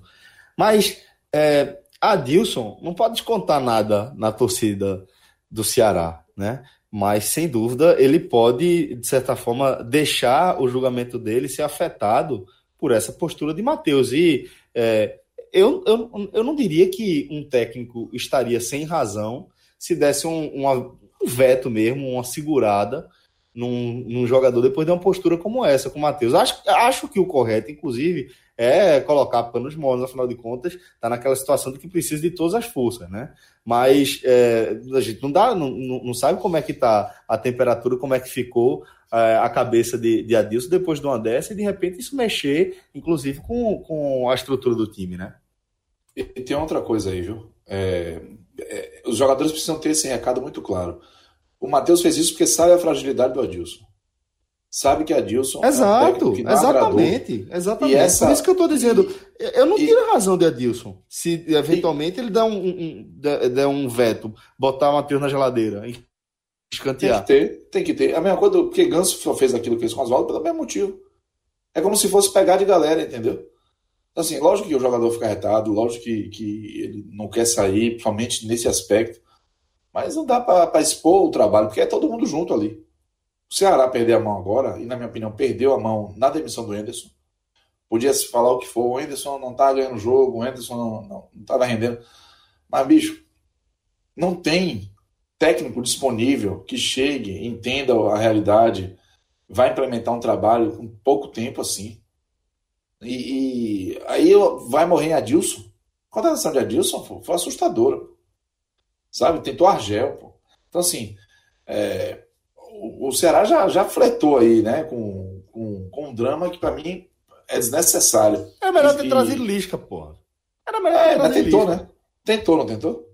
Mas é, Adilson não pode descontar nada na torcida do Ceará, né? Mas, sem dúvida, ele pode, de certa forma, deixar o julgamento dele ser afetado por essa postura de Matheus. E é, eu, eu, eu não diria que um técnico estaria sem razão se desse um, uma, um veto mesmo, uma segurada num, num, jogador depois de uma postura como essa, com o Matheus. Acho, acho que o correto, inclusive, é colocar panos moles, afinal de contas, está naquela situação de que precisa de todas as forças, né? Mas é, a gente não dá, não, não sabe como é que está a temperatura, como é que ficou é, a cabeça de, de Adilson depois de uma dessa e de repente isso mexer, inclusive, com, com a estrutura do time, né? E tem outra coisa aí, viu? É, é, os jogadores precisam ter esse recado muito claro. O Matheus fez isso porque sabe a fragilidade do Adilson. Sabe que Adilson. Exato, é um exatamente. Exatamente. Essa... Por isso que eu estou dizendo. Eu não tiro a razão de Adilson. Se eventualmente e... ele der um, um, der um veto, botar o Matheus na geladeira, escantear. Tem que ter, tem que ter. A mesma coisa, porque Ganso fez aquilo que fez com Oswaldo pelo mesmo motivo. É como se fosse pegar de galera, entendeu? Assim, lógico que o jogador fica retado, lógico que, que ele não quer sair, principalmente nesse aspecto, mas não dá para expor o trabalho, porque é todo mundo junto ali. O Ceará perder a mão agora, e na minha opinião, perdeu a mão na demissão do Enderson. Podia se falar o que for, o Enderson não tá ganhando jogo, o Enderson não, não, não tava rendendo. Mas, bicho, não tem técnico disponível que chegue, entenda a realidade, vai implementar um trabalho com pouco tempo assim. E, e aí vai morrer em Adilson. A contratação de Adilson pô, foi assustadora. Sabe? Tentou Argel. Pô. Então, assim, é, o, o, Ceará já, já fletou aí, né? Com, com, com um drama que para mim é desnecessário. É melhor ter e, trazido Lisca, porra. Era melhor é, ter trazido tentou, Lisca. né? Tentou, não tentou?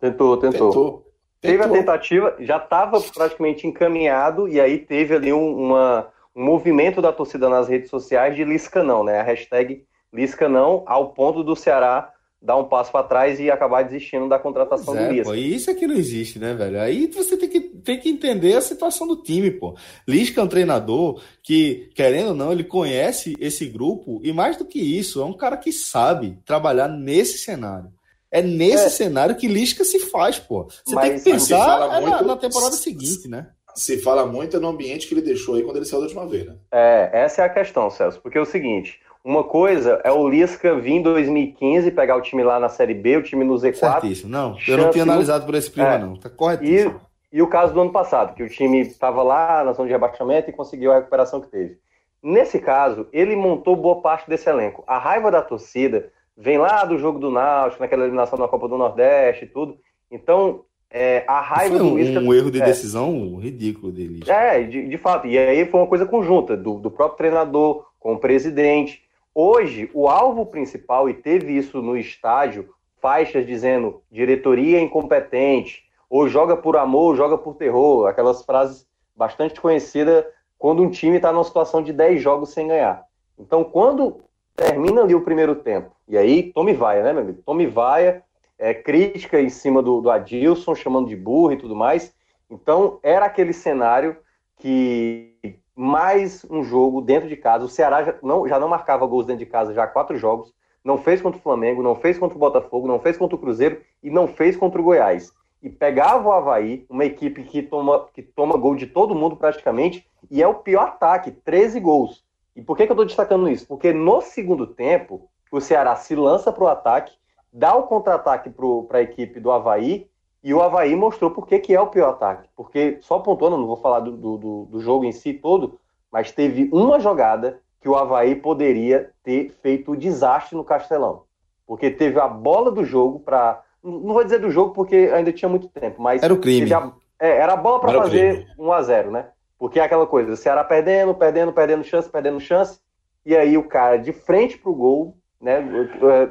Tentou, tentou. tentou. Teve a tentativa, já estava praticamente encaminhado, e aí teve ali um, uma, um movimento da torcida nas redes sociais de Lisca não, né? A hashtag Lisca não, ao ponto do Ceará dar um passo para trás e acabar desistindo da contratação é, do Lisca. Pô, isso é que não existe, né, velho? Aí você tem que, tem que entender a situação do time, pô. Lisca é um treinador que, querendo ou não, ele conhece esse grupo e mais do que isso, é um cara que sabe trabalhar nesse cenário. É nesse é. cenário que Lisca se faz, pô. Você Mas, tem que pensar muito... na, na temporada seguinte, né? se fala muito é no ambiente que ele deixou aí quando ele saiu da última vez, né? É, essa é a questão, Celso, porque é o seguinte, uma coisa é o Lisca vir em 2015 pegar o time lá na Série B, o time no Z4. Certíssimo. Não, eu não tinha analisado por esse prima, é. não. Tá corretíssimo. E, e o caso do ano passado, que o time estava lá na zona de rebaixamento e conseguiu a recuperação que teve. Nesse caso, ele montou boa parte desse elenco. A raiva da torcida vem lá do jogo do Náutico, naquela eliminação da Copa do Nordeste e tudo. Então, é, a raiva foi um, do Isca... um erro de é, decisão ridículo dele. É, de, de, fato. E aí foi uma coisa conjunta do, do próprio treinador com o presidente. Hoje, o alvo principal, e teve isso no estádio, faixas dizendo diretoria incompetente, ou joga por amor, ou joga por terror, aquelas frases bastante conhecidas quando um time está numa situação de 10 jogos sem ganhar. Então, quando termina ali o primeiro tempo, e aí tome vaia, né, meu amigo? Tome vaia, é, crítica em cima do, do Adilson, chamando de burro e tudo mais. Então, era aquele cenário que mais um jogo dentro de casa. O Ceará já não, já não marcava gols dentro de casa já há quatro jogos. Não fez contra o Flamengo, não fez contra o Botafogo, não fez contra o Cruzeiro e não fez contra o Goiás. E pegava o Havaí, uma equipe que toma, que toma gol de todo mundo praticamente, e é o pior ataque, 13 gols. E por que, que eu estou destacando isso? Porque no segundo tempo, o Ceará se lança para o ataque, dá o contra-ataque para a equipe do Havaí, e o Havaí mostrou por que, que é o pior ataque. Porque, só pontuando, não vou falar do, do, do jogo em si todo, mas teve uma jogada que o Havaí poderia ter feito o desastre no Castelão. Porque teve a bola do jogo para. Não vou dizer do jogo porque ainda tinha muito tempo, mas. Era o crime. A... É, era a bola para fazer 1 a 0 né? Porque é aquela coisa, o Ceará perdendo, perdendo, perdendo chance, perdendo chance, e aí o cara de frente pro gol, né?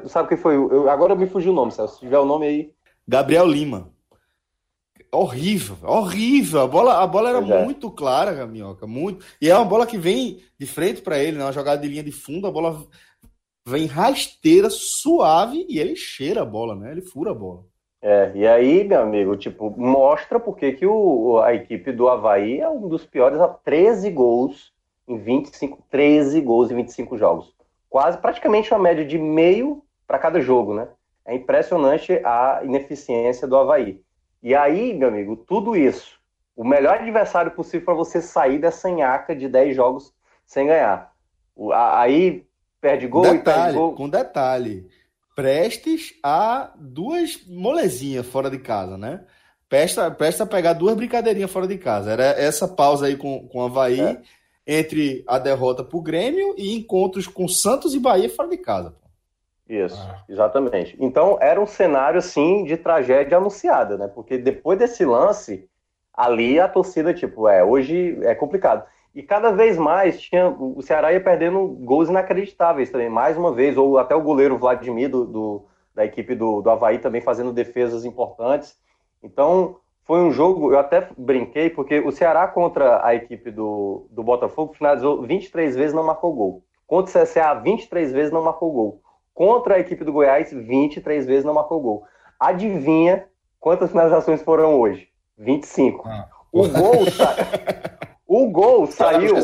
Sabe quem foi? Eu, agora me fugiu o nome, Celso. Se tiver o nome aí. Gabriel Lima. Horrível, horrível. A bola, a bola era é. muito clara, Minhoca, muito. E é uma bola que vem de frente para ele, né? Uma jogada de linha de fundo, a bola vem rasteira, suave e ele cheira a bola, né? Ele fura a bola. É, e aí, meu amigo, tipo, mostra porque que o, a equipe do Havaí é um dos piores a 13 gols em 25, 13 gols em 25 jogos. Quase praticamente uma média de meio para cada jogo, né? É impressionante a ineficiência do Havaí. E aí, meu amigo, tudo isso, o melhor adversário possível para você sair dessa nhaca de 10 jogos sem ganhar. Aí perde gol detalhe, e perde gol. Com detalhe prestes a duas molezinhas fora de casa, né? Presta, presta a pegar duas brincadeirinhas fora de casa. Era essa pausa aí com, com o Havaí é. entre a derrota pro Grêmio e encontros com Santos e Bahia fora de casa. Isso, ah. exatamente. Então era um cenário assim de tragédia anunciada, né? Porque depois desse lance, ali a torcida, tipo, é, hoje é complicado. E cada vez mais tinha, o Ceará ia perdendo gols inacreditáveis também, mais uma vez, ou até o goleiro Vladimir do, do da equipe do, do Havaí também fazendo defesas importantes. Então, foi um jogo, eu até brinquei, porque o Ceará contra a equipe do, do Botafogo finalizou 23 vezes não marcou gol. Contra o CSA, 23 vezes não marcou gol. Contra a equipe do Goiás, 23 vezes não marcou gol. Adivinha quantas finalizações foram hoje? 25. Ah. O gol. O gol saiu.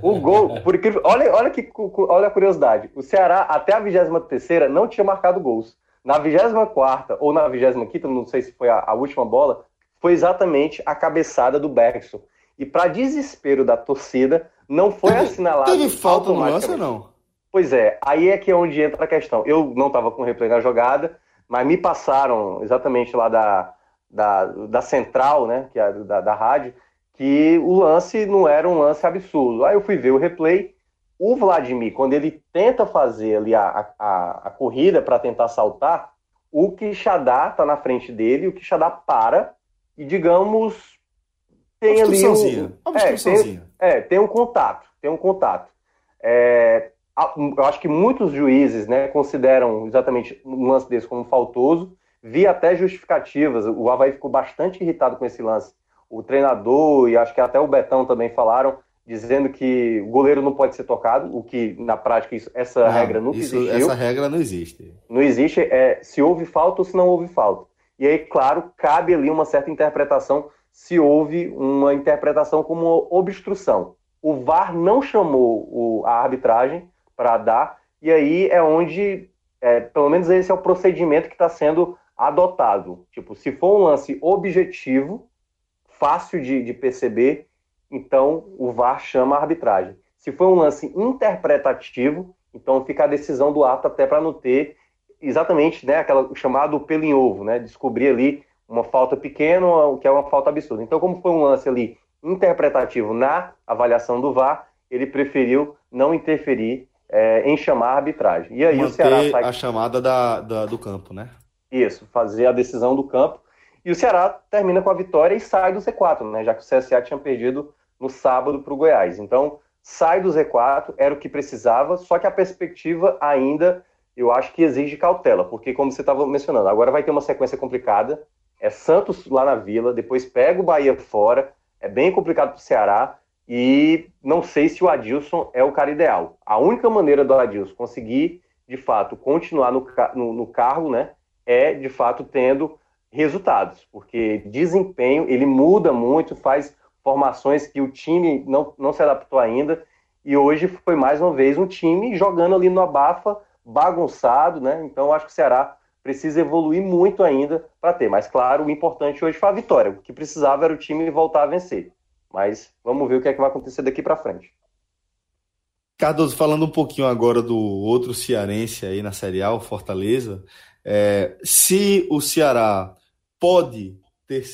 O gol, por incrível, olha, olha, que, olha a curiosidade. O Ceará, até a 23 não tinha marcado gols. Na 24 ou na 25, não sei se foi a, a última bola, foi exatamente a cabeçada do Bergson. E para desespero da torcida, não foi assinalado. Teve falta no lance não? Pois é, aí é que é onde entra a questão. Eu não estava com replay na jogada, mas me passaram exatamente lá da, da, da central, né, que é da, da rádio, que o lance não era um lance absurdo. Aí eu fui ver o replay. O Vladimir, quando ele tenta fazer ali a, a, a corrida para tentar saltar, o Quixadá está na frente dele, o Quixadá para e, digamos, tem ali um, é, tem, é, tem um contato, tem um contato. É, eu acho que muitos juízes né, consideram exatamente um lance desse como faltoso, vi até justificativas, o Havaí ficou bastante irritado com esse lance, o treinador e acho que até o Betão também falaram, dizendo que o goleiro não pode ser tocado, o que na prática isso, essa não, regra nunca isso, existiu. Essa regra não existe. Não existe é se houve falta ou se não houve falta. E aí, claro, cabe ali uma certa interpretação se houve uma interpretação como obstrução. O VAR não chamou o, a arbitragem para dar, e aí é onde, é, pelo menos esse é o procedimento que está sendo adotado. Tipo, se for um lance objetivo, fácil de, de perceber, então o VAR chama a arbitragem. Se for um lance interpretativo, então fica a decisão do ato até para não ter exatamente né, aquela, o chamado pelo em ovo, né, descobrir ali uma falta pequena, o que é uma falta absurda. Então, como foi um lance ali interpretativo na avaliação do VAR, ele preferiu não interferir é, em chamar a arbitragem. E aí Manter o Ceará sai... a chamada da, da, do campo, né? Isso, fazer a decisão do campo. E o Ceará termina com a vitória e sai do Z4, né? Já que o CSA tinha perdido no sábado para o Goiás. Então, sai do Z4, era o que precisava, só que a perspectiva ainda, eu acho que exige cautela, porque como você estava mencionando, agora vai ter uma sequência complicada, é Santos lá na Vila, depois pega o Bahia fora, é bem complicado para o Ceará, e não sei se o Adilson é o cara ideal. A única maneira do Adilson conseguir, de fato, continuar no, no, no né, é, de fato, tendo resultados, porque desempenho, ele muda muito, faz formações que o time não, não se adaptou ainda, e hoje foi mais uma vez um time jogando ali no abafa, bagunçado, né? Então acho que o Ceará precisa evoluir muito ainda para ter. Mas claro, o importante hoje foi a vitória. O que precisava era o time voltar a vencer. Mas vamos ver o que é que vai acontecer daqui para frente. Cardoso, falando um pouquinho agora do outro cearense aí na Série A, o Fortaleza, é, se o Ceará pode ter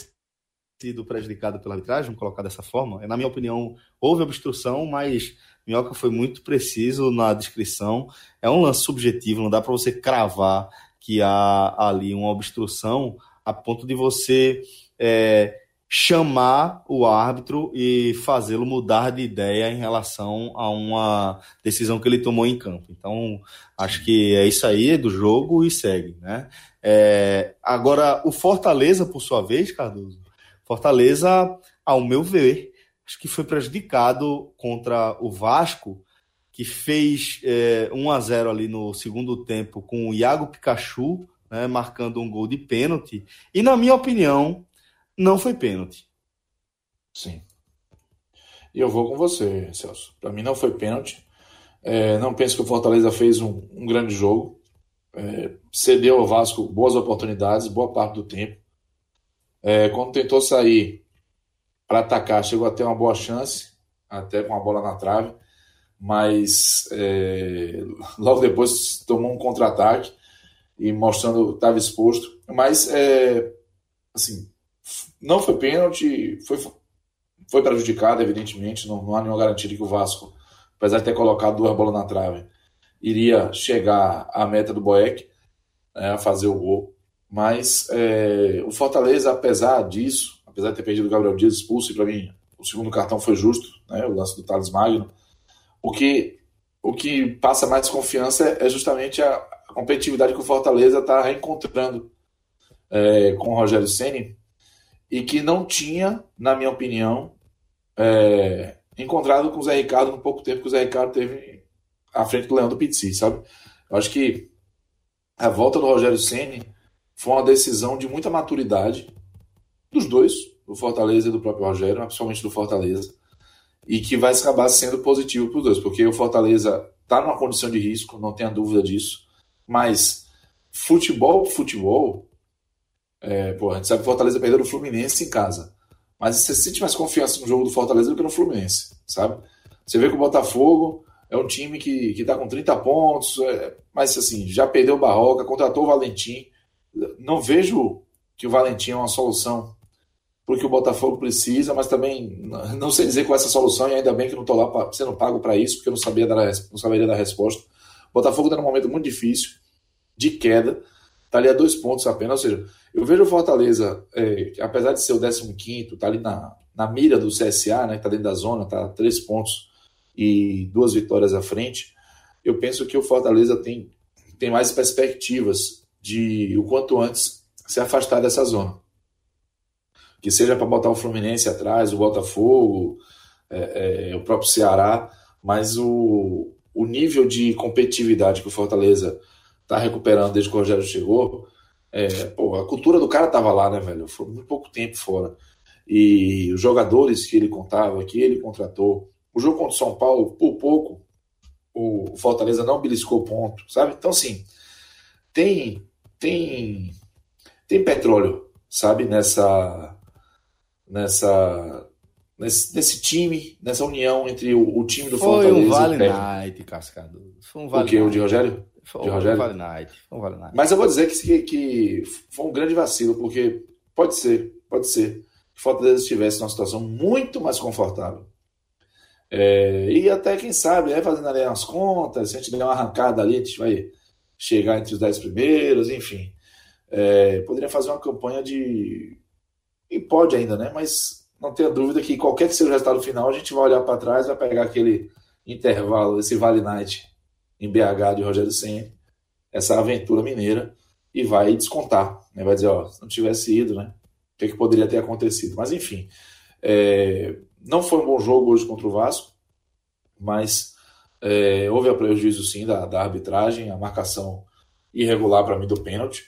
sido prejudicado pela arbitragem, vamos colocar dessa forma. Na minha opinião, houve obstrução, mas Minhoca foi muito preciso na descrição. É um lance subjetivo, não dá para você cravar que há ali uma obstrução a ponto de você é, chamar o árbitro e fazê-lo mudar de ideia em relação a uma decisão que ele tomou em campo. Então, acho que é isso aí do jogo e segue, né? É, agora, o Fortaleza, por sua vez, Cardoso, Fortaleza, ao meu ver, acho que foi prejudicado contra o Vasco, que fez é, 1 a 0 ali no segundo tempo com o Iago Pikachu, né, marcando um gol de pênalti. E, na minha opinião, não foi pênalti. Sim. E eu vou com você, Celso. Para mim, não foi pênalti. É, não penso que o Fortaleza fez um, um grande jogo. É, cedeu ao Vasco boas oportunidades, boa parte do tempo. É, quando tentou sair para atacar, chegou a ter uma boa chance, até com a bola na trave, mas é, logo depois tomou um contra-ataque e mostrando estava exposto. Mas, é, assim, não foi pênalti, foi, foi prejudicado, evidentemente, não, não há nenhuma garantia de que o Vasco, apesar de ter colocado duas bolas na trave, iria chegar à meta do Boeck, é, a fazer o gol. Mas é, o Fortaleza, apesar disso, apesar de ter perdido o Gabriel Dias expulso, e para mim o segundo cartão foi justo, né, o lance do Thales Magno, o que, o que passa mais desconfiança é justamente a competitividade que o Fortaleza está reencontrando é, com o Rogério Ceni e que não tinha, na minha opinião, é, encontrado com o Zé Ricardo no pouco tempo que o Zé Ricardo teve à frente do Leão do Pizzi, sabe? Eu acho que a volta do Rogério Ceni foi uma decisão de muita maturidade dos dois, do Fortaleza e do próprio Rogério, principalmente do Fortaleza, e que vai acabar sendo positivo para os dois, porque o Fortaleza está numa condição de risco, não tenha dúvida disso, mas futebol, futebol, é, pô, a gente sabe que o Fortaleza perdeu o Fluminense em casa, mas você sente mais confiança no jogo do Fortaleza do que no Fluminense, sabe? Você vê que o Botafogo é um time que, que tá com 30 pontos, é, mas assim, já perdeu o Barroca, contratou o Valentim, não vejo que o Valentim é uma solução porque o Botafogo precisa, mas também não sei dizer qual é essa solução e ainda bem que não estou lá sendo pago para isso, porque eu não, sabia dar, não saberia dar resposta. O Botafogo está num momento muito difícil, de queda, está ali a dois pontos apenas, ou seja, eu vejo o Fortaleza, é, apesar de ser o 15 está ali na, na mira do CSA, né, está dentro da zona, está a três pontos e duas vitórias à frente, eu penso que o Fortaleza tem, tem mais perspectivas de o quanto antes se afastar dessa zona. Que seja para botar o Fluminense atrás, o Botafogo, é, é, o próprio Ceará, mas o, o nível de competitividade que o Fortaleza está recuperando desde que o Rogério chegou, é, pô, a cultura do cara estava lá, né, velho? Foi muito pouco tempo fora. E os jogadores que ele contava, que ele contratou, o jogo contra o São Paulo, por pouco, o Fortaleza não beliscou ponto, sabe? Então, assim, tem, tem tem petróleo, sabe, nessa nessa nesse, nesse time, nessa união entre o, o time do Foi Fortaleza um vale e o Night, Cascado. Foi um vale O que, o de Rogério? Foi de Rogério? um Vale Night. Foi um vale Night. Mas eu vou dizer que, que foi um grande vacilo, porque pode ser, pode ser que o Fortaleza estivesse numa situação muito mais confortável É, e até, quem sabe, né, fazendo ali umas contas, se a gente der uma arrancada ali, a gente vai chegar entre os dez primeiros, enfim. É, poderia fazer uma campanha de. E pode ainda, né? Mas não tenha dúvida que qualquer que seja o resultado final, a gente vai olhar para trás, vai pegar aquele intervalo, esse Vale Night em BH de Rogério Senna, essa aventura mineira, e vai descontar. Né? Vai dizer, ó, se não tivesse ido, né? O que, é que poderia ter acontecido? Mas enfim, é, não foi um bom jogo hoje contra o Vasco, mas é, houve a prejuízo sim da, da arbitragem, a marcação irregular para mim do pênalti.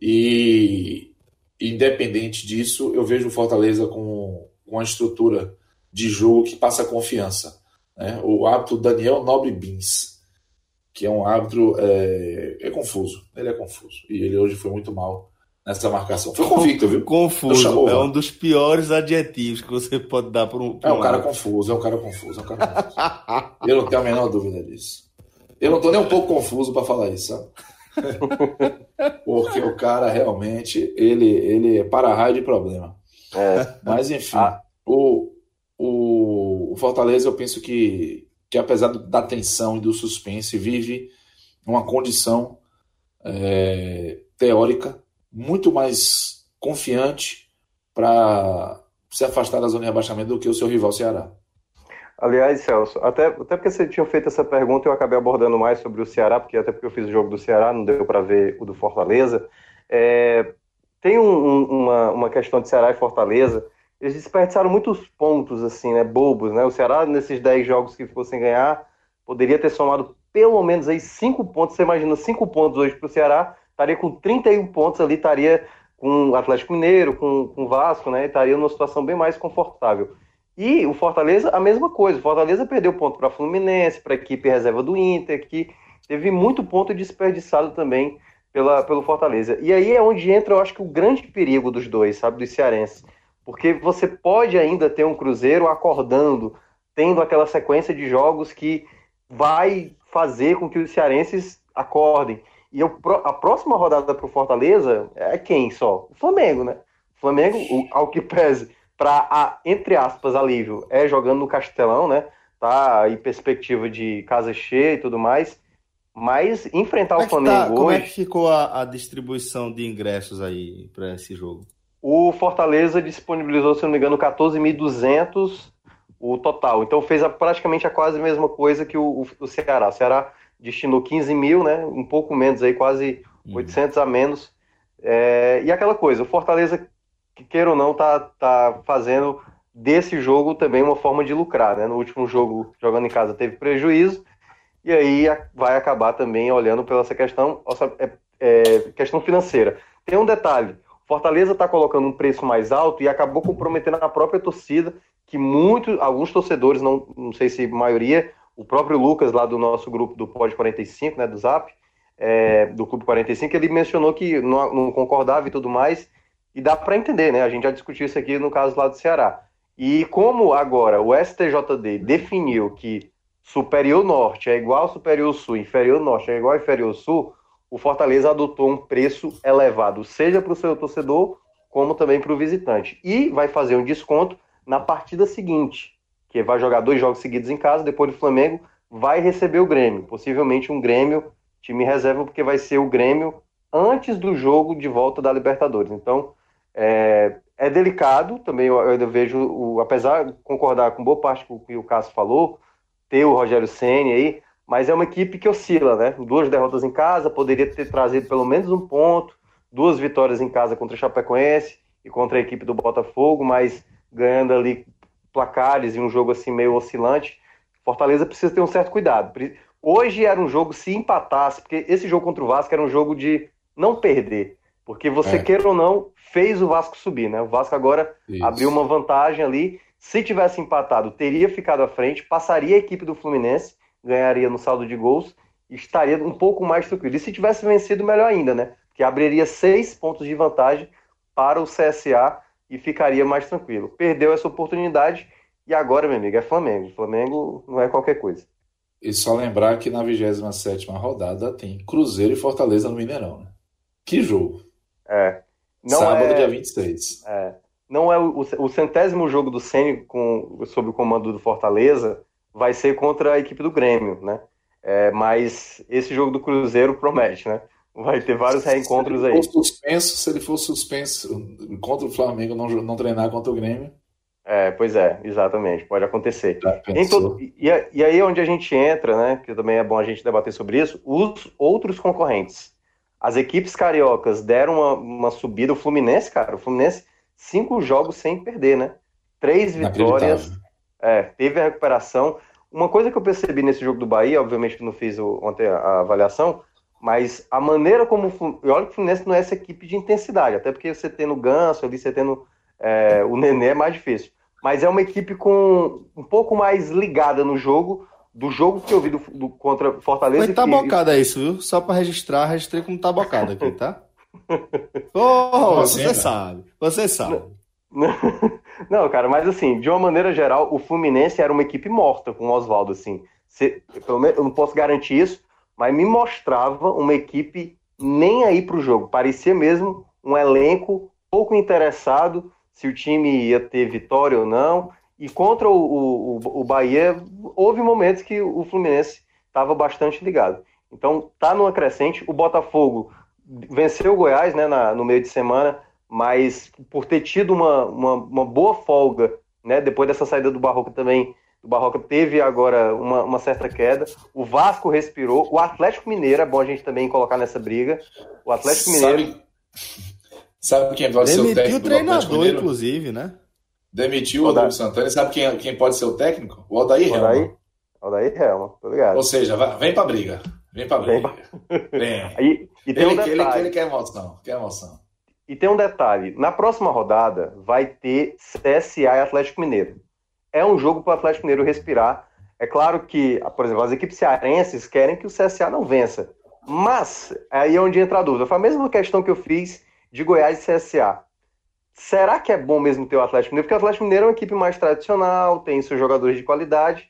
E independente disso, eu vejo o Fortaleza com, com uma estrutura de jogo que passa confiança. Né? O árbitro Daniel Nobre Bins, que é um árbitro é, é confuso, ele é confuso. E ele hoje foi muito mal nessa marcação. Foi convicto, viu? Confuso. É um dos piores adjetivos que você pode dar para um. é um cara confuso, é um cara confuso, é um cara confuso. Eu não tenho a menor dúvida disso. Eu não estou nem um pouco confuso para falar isso, sabe? Porque o cara realmente, ele, ele é para-raio de problema. É. Mas enfim, ah. o, o, o, Fortaleza eu penso que, que apesar da tensão e do suspense, vive uma condição é, teórica muito mais confiante para se afastar da zona de rebaixamento do que o seu rival Ceará. Aliás, Celso, até, até porque você tinha feito essa pergunta, eu acabei abordando mais sobre o Ceará, porque até porque eu fiz o jogo do Ceará, não deu para ver o do Fortaleza. É, tem um, um, uma, uma questão de Ceará e Fortaleza, eles desperdiçaram muitos pontos, assim, né, bobos, né? O Ceará, nesses 10 jogos que ficou sem ganhar, poderia ter somado pelo menos aí 5 pontos. Você imagina 5 pontos hoje para o Ceará, estaria com 31 pontos ali, estaria com o Atlético Mineiro, com, com o Vasco, né? Estaria numa situação bem mais confortável. E o Fortaleza, a mesma coisa. O Fortaleza perdeu ponto para Fluminense, para a equipe reserva do Inter, que teve muito ponto desperdiçado também pela, pelo Fortaleza. E aí é onde entra, eu acho que o grande perigo dos dois, sabe, dos cearenses. Porque você pode ainda ter um Cruzeiro acordando, tendo aquela sequência de jogos que vai fazer com que os cearenses acordem. E eu, a próxima rodada para o Fortaleza é quem só? O Flamengo, né? O Flamengo, ao que pese, para, entre aspas, alívio, é jogando no Castelão, né? Tá em perspectiva de casa cheia e tudo mais. Mas enfrentar como o Flamengo tá, hoje... Como é que ficou a, a distribuição de ingressos aí para esse jogo? O Fortaleza disponibilizou, se não me engano, 14.200 o total. Então fez a, praticamente a quase mesma coisa que o, o, Ceará. O Ceará destinou 15 mil, né? Um pouco menos aí, quase 800 uhum. a menos. É, e aquela coisa, o Fortaleza que queira ou não, tá, tá fazendo desse jogo também uma forma de lucrar. Né? No último jogo, jogando em casa, teve prejuízo, e aí vai acabar também olhando pela essa questão, é, é, questão financeira. Tem um detalhe: Fortaleza está colocando um preço mais alto e acabou comprometendo a própria torcida, que muitos, alguns torcedores, não, não sei se maioria, o próprio Lucas lá do nosso grupo do Pod 45, né, do Zap, é, do Clube 45, ele mencionou que não, não concordava e tudo mais, e dá para entender, né? A gente já discutiu isso aqui no caso lá do Ceará. E como agora o STJD definiu que superior norte é igual superior sul, inferior norte é igual inferior sul, o Fortaleza adotou um preço elevado, seja para o seu torcedor, como também para o visitante. E vai fazer um desconto na partida seguinte, que vai jogar dois jogos seguidos em casa, depois do Flamengo, vai receber o Grêmio. Possivelmente um Grêmio, time reserva, porque vai ser o Grêmio antes do jogo de volta da Libertadores. Então, é, é delicado, também eu, vejo, o, apesar de concordar com boa parte do que o Cássio falou, ter o Rogério Senna aí, mas é uma equipe que oscila, né? Duas derrotas em casa, poderia ter trazido pelo menos um ponto, duas vitórias em casa contra o Chapecoense e contra a equipe do Botafogo, mas ganhando ali placares e um jogo assim meio oscilante. Fortaleza precisa ter um certo cuidado. Hoje era um jogo, se empatasse, porque esse jogo contra o Vasco era um jogo de não perder. Porque você, é. queira ou não, fez o Vasco subir, né? O Vasco agora Isso. abriu uma vantagem ali. Se tivesse empatado, teria ficado à frente, passaria a equipe do Fluminense, ganharia no saldo de gols e estaria um pouco mais tranquilo. E se tivesse vencido, melhor ainda, né? Que abriria seis pontos de vantagem para o CSA e ficaria mais tranquilo. Perdeu essa oportunidade e agora, meu amigo, é Flamengo. Flamengo não é qualquer coisa. E só lembrar que na 27 rodada tem Cruzeiro e Fortaleza no Mineirão. Né? Que jogo! É. Não Sábado, é, dia 26. É. Não é o, o centésimo jogo do Ceni com sob o comando do Fortaleza, vai ser contra a equipe do Grêmio, né? É, mas esse jogo do Cruzeiro promete, né? Vai ter vários reencontros se aí. Suspenso, se ele for suspenso contra o Flamengo, não, não treinar contra o Grêmio. É, pois é, exatamente, pode acontecer. Todo, e, e, aí onde a gente entra, né, que também é bom a gente debater sobre isso, os outros concorrentes. As equipes cariocas deram uma, uma subida, o Fluminense, cara, o Fluminense, cinco jogos sem perder, né? Três vitórias, é, teve a recuperação. Uma coisa que eu percebi nesse jogo do Bahia, obviamente que não fiz ontem a, a avaliação, mas a maneira como. E olha que o Fluminense não é essa equipe de intensidade, até porque você tendo Ganso ali, você tendo é, o Nenê é mais difícil. Mas é uma equipe com um pouco mais ligada no jogo, do jogo que eu vi do, do contra Fortaleza. Foi tabocada que... isso, viu? Só para registrar, registrei como tabocada aqui, tá? oh, você sabe, você sabe. Não, cara, mas assim, de uma maneira geral, o Fluminense era uma equipe morta com o Oswaldo, assim. Você, pelo menos, eu não posso garantir isso, mas me mostrava uma equipe nem aí para o jogo. Parecia mesmo um elenco pouco interessado se o time ia ter vitória ou não. E contra o, o, o Bahia, houve momentos que o Fluminense estava bastante ligado. Então, tá numa crescente. O Botafogo venceu o Goiás né, na, no meio de semana, mas por ter tido uma, uma, uma boa folga, né, depois dessa saída do Barroca também, o Barroca teve agora uma, uma, certa queda. O Vasco respirou. O Atlético Mineiro, é bom a gente também colocar nessa briga. O Atlético Mineiro. Sabe, sabe quem ser o técnico? o treinador, inclusive, né? Demitiu o Rodrigo Santana. Sabe quem, quem pode ser o técnico? O Aldair Helma. Aldair Helma, tô ligado. Ou seja, vai, vem pra briga. Vem pra briga. Vem. vem. E, e tem ele, um ele, ele, quer emoção. Quer emoção. E tem um detalhe: na próxima rodada vai ter CSA e Atlético Mineiro é um jogo para o Atlético Mineiro respirar. É claro que, por exemplo, as equipes cearenses querem que o CSA não vença. Mas, aí é onde entra a dúvida. Foi a mesma questão que eu fiz de Goiás e CSA. Será que é bom mesmo ter o Atlético Mineiro? Porque o Atlético Mineiro é uma equipe mais tradicional, tem seus jogadores de qualidade.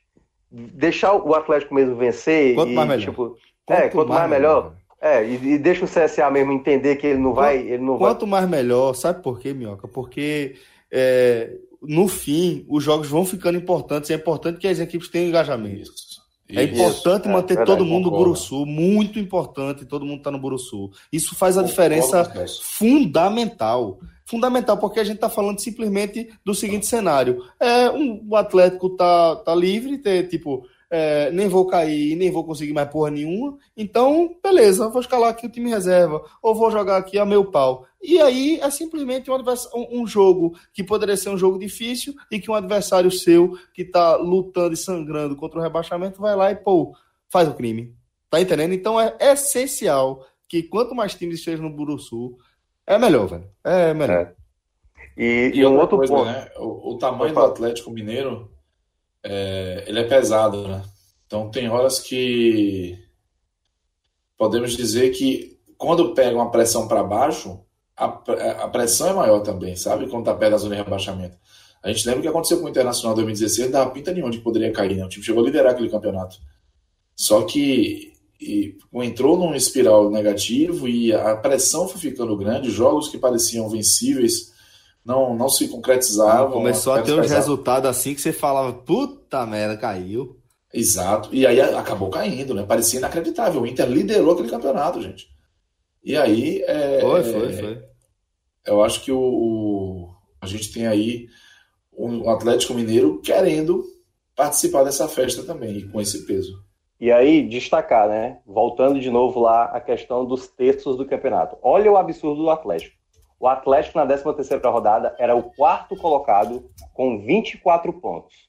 Deixar o Atlético mesmo vencer quanto e, mais melhor. Tipo, quanto é, quanto mais, mais melhor. melhor. É, e, e, deixa o CSA mesmo entender que ele não vai. Ele não quanto vai... mais melhor, sabe por quê, Minhoca? Porque é, no fim, os jogos vão ficando importantes. É importante que as equipes tenham engajamento. Isso. É importante manter é, todo mundo no Buruçu, muito importante todo mundo estar tá no Buruçu. Isso faz a diferença fundamental. Fundamental, porque a gente está falando simplesmente do seguinte cenário. É, um, o Atlético tá, tá livre, ter, tipo, é, nem vou cair, nem vou conseguir mais porra nenhuma. Então, beleza, vou escalar aqui o time reserva, ou vou jogar aqui a meu pau. E aí é simplesmente um, um jogo que poderia ser um jogo difícil e que um adversário seu que está lutando e sangrando contra o rebaixamento vai lá e, pô, faz o crime. Tá entendendo? Então é essencial que quanto mais times estejam no Buruçu, é melhor, velho. É melhor. É. E, e, e um outro coisa, ponto. Né? O, o tamanho do Atlético Mineiro é, ele é pesado, né? Então tem horas que podemos dizer que quando pega uma pressão para baixo, a, a, pressão é maior também, sabe? Quando tá perto da zona de rebaixamento. A gente lembra o que aconteceu com o Internacional em 2016, não dava pinta nenhuma de poderia cair, né? O time chegou a liderar aquele campeonato. Só que e, entrou num espiral negativo e a pressão foi ficando grande, jogos que pareciam vencíveis não, não se concretizava. Começou a ter uns resultados assim que você falava, puta merda, caiu. Exato. E aí acabou caindo, né? Parecia inacreditável. O Inter liderou aquele campeonato, gente. E aí. É, foi, foi, foi. Eu acho que o, o a gente tem aí o Atlético Mineiro querendo participar dessa festa também, com esse peso. E aí, destacar, né? Voltando de novo lá a questão dos terços do campeonato. Olha o absurdo do Atlético. O Atlético, na 13ª rodada, era o quarto colocado com 24 pontos.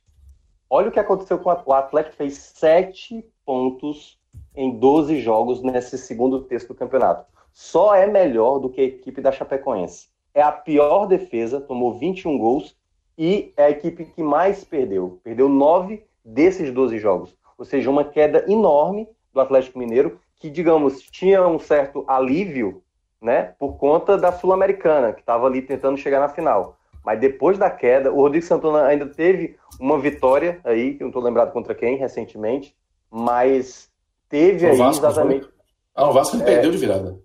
Olha o que aconteceu com o Atlético, fez 7 pontos em 12 jogos nesse segundo terço do campeonato. Só é melhor do que a equipe da Chapecoense. É a pior defesa, tomou 21 gols e é a equipe que mais perdeu. Perdeu 9 desses 12 jogos. Ou seja, uma queda enorme do Atlético Mineiro, que, digamos, tinha um certo alívio né, por conta da Sul-Americana, que estava ali tentando chegar na final. Mas depois da queda, o Rodrigo Santana ainda teve uma vitória aí, que eu não estou lembrado contra quem recentemente, mas teve o aí Vasco, exatamente. Ah, o Vasco ele é... perdeu de virada.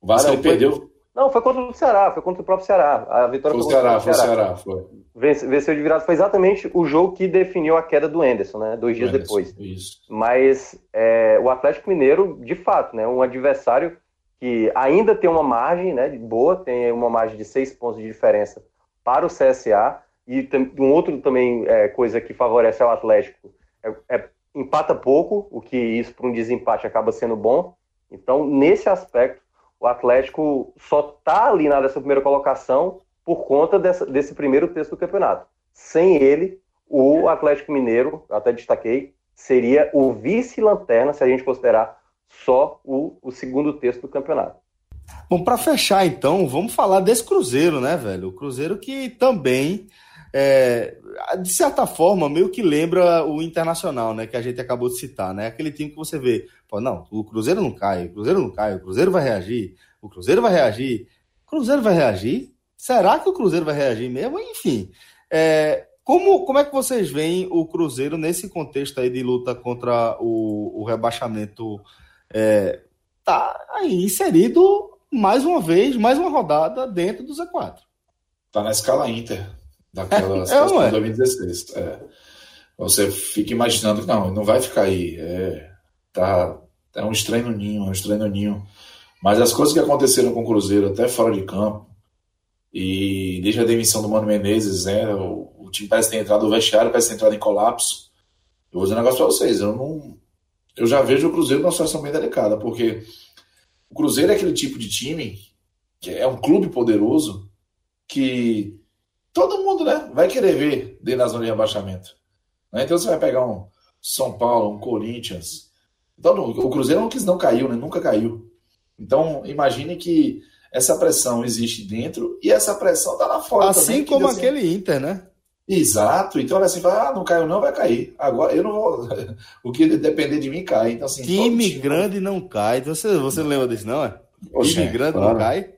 O Vasco ah, ele perdeu. Não, foi contra o Ceará, foi contra o próprio Ceará. A vitória foi, foi Ceará, foi o Ceará, foi. Venceu de virada, foi exatamente o jogo que definiu a queda do Enderson, né? Dois dias Anderson, depois. Isso. Mas é, o Atlético Mineiro, de fato, né? Um adversário que ainda tem uma margem né, boa, tem uma margem de seis pontos de diferença para o CSA, e um outro também é, coisa que favorece ao Atlético é, é empata pouco, o que isso para um desempate acaba sendo bom. Então, nesse aspecto, o Atlético só está ali na dessa primeira colocação por conta dessa, desse primeiro texto do campeonato. Sem ele, o Atlético Mineiro, até destaquei, seria o vice-lanterna, se a gente considerar só o, o segundo texto do campeonato. Bom, para fechar então, vamos falar desse Cruzeiro, né, velho? O Cruzeiro que também, é, de certa forma, meio que lembra o Internacional, né? Que a gente acabou de citar, né? Aquele time que você vê, Pô, não, o Cruzeiro não cai, o Cruzeiro não cai, o Cruzeiro vai reagir, o Cruzeiro vai reagir, o Cruzeiro vai reagir? Será que o Cruzeiro vai reagir mesmo? Enfim, é, como, como é que vocês veem o Cruzeiro nesse contexto aí de luta contra o, o rebaixamento? É, tá aí inserido mais uma vez, mais uma rodada dentro do Z4. Tá na escala Inter, daquela é, situação de 2016. É. Você fica imaginando que não, não vai ficar aí. É, tá, é um estranho ninho, é um estranho ninho. Mas as coisas que aconteceram com o Cruzeiro, até fora de campo, e desde a demissão do Mano Menezes, né, o, o time parece ter entrado, o vestiário parece ter entrado em colapso. Eu vou dizer um negócio para vocês, eu não. Eu já vejo o Cruzeiro numa situação bem delicada, porque o Cruzeiro é aquele tipo de time que é um clube poderoso que todo mundo né, vai querer ver dentro da zona de rebaixamento. Né? Então você vai pegar um São Paulo, um Corinthians, então, o Cruzeiro não quis não caiu, né? Nunca caiu. Então, imagine que essa pressão existe dentro e essa pressão tá lá fora assim também. como assim... aquele Inter, né? Exato. Então, assim, fala, ah, não caiu não, vai cair. Agora, eu não vou... o que depender de mim cai. Então, assim, time grande não cai. Você, você lembra disso, não é? Oxe, time grande claro. não cai?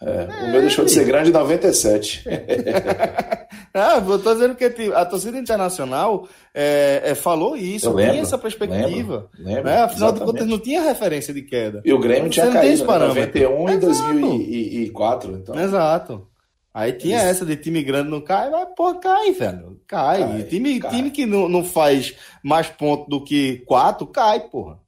É, o meu deixou de ser grande em 97. ah, eu tô dizendo que a torcida internacional é, é, falou isso, lembro, tinha essa perspectiva. Lembro, lembro, né? Afinal de contas, não tinha referência de queda. E o Grêmio tinha caído em 91 e 2004. Então. Exato. Aí tinha essa de time grande não cai, mas pô, cai, velho. Cai. cai time, cai. time que não, não faz mais ponto do que quatro, cai, porra.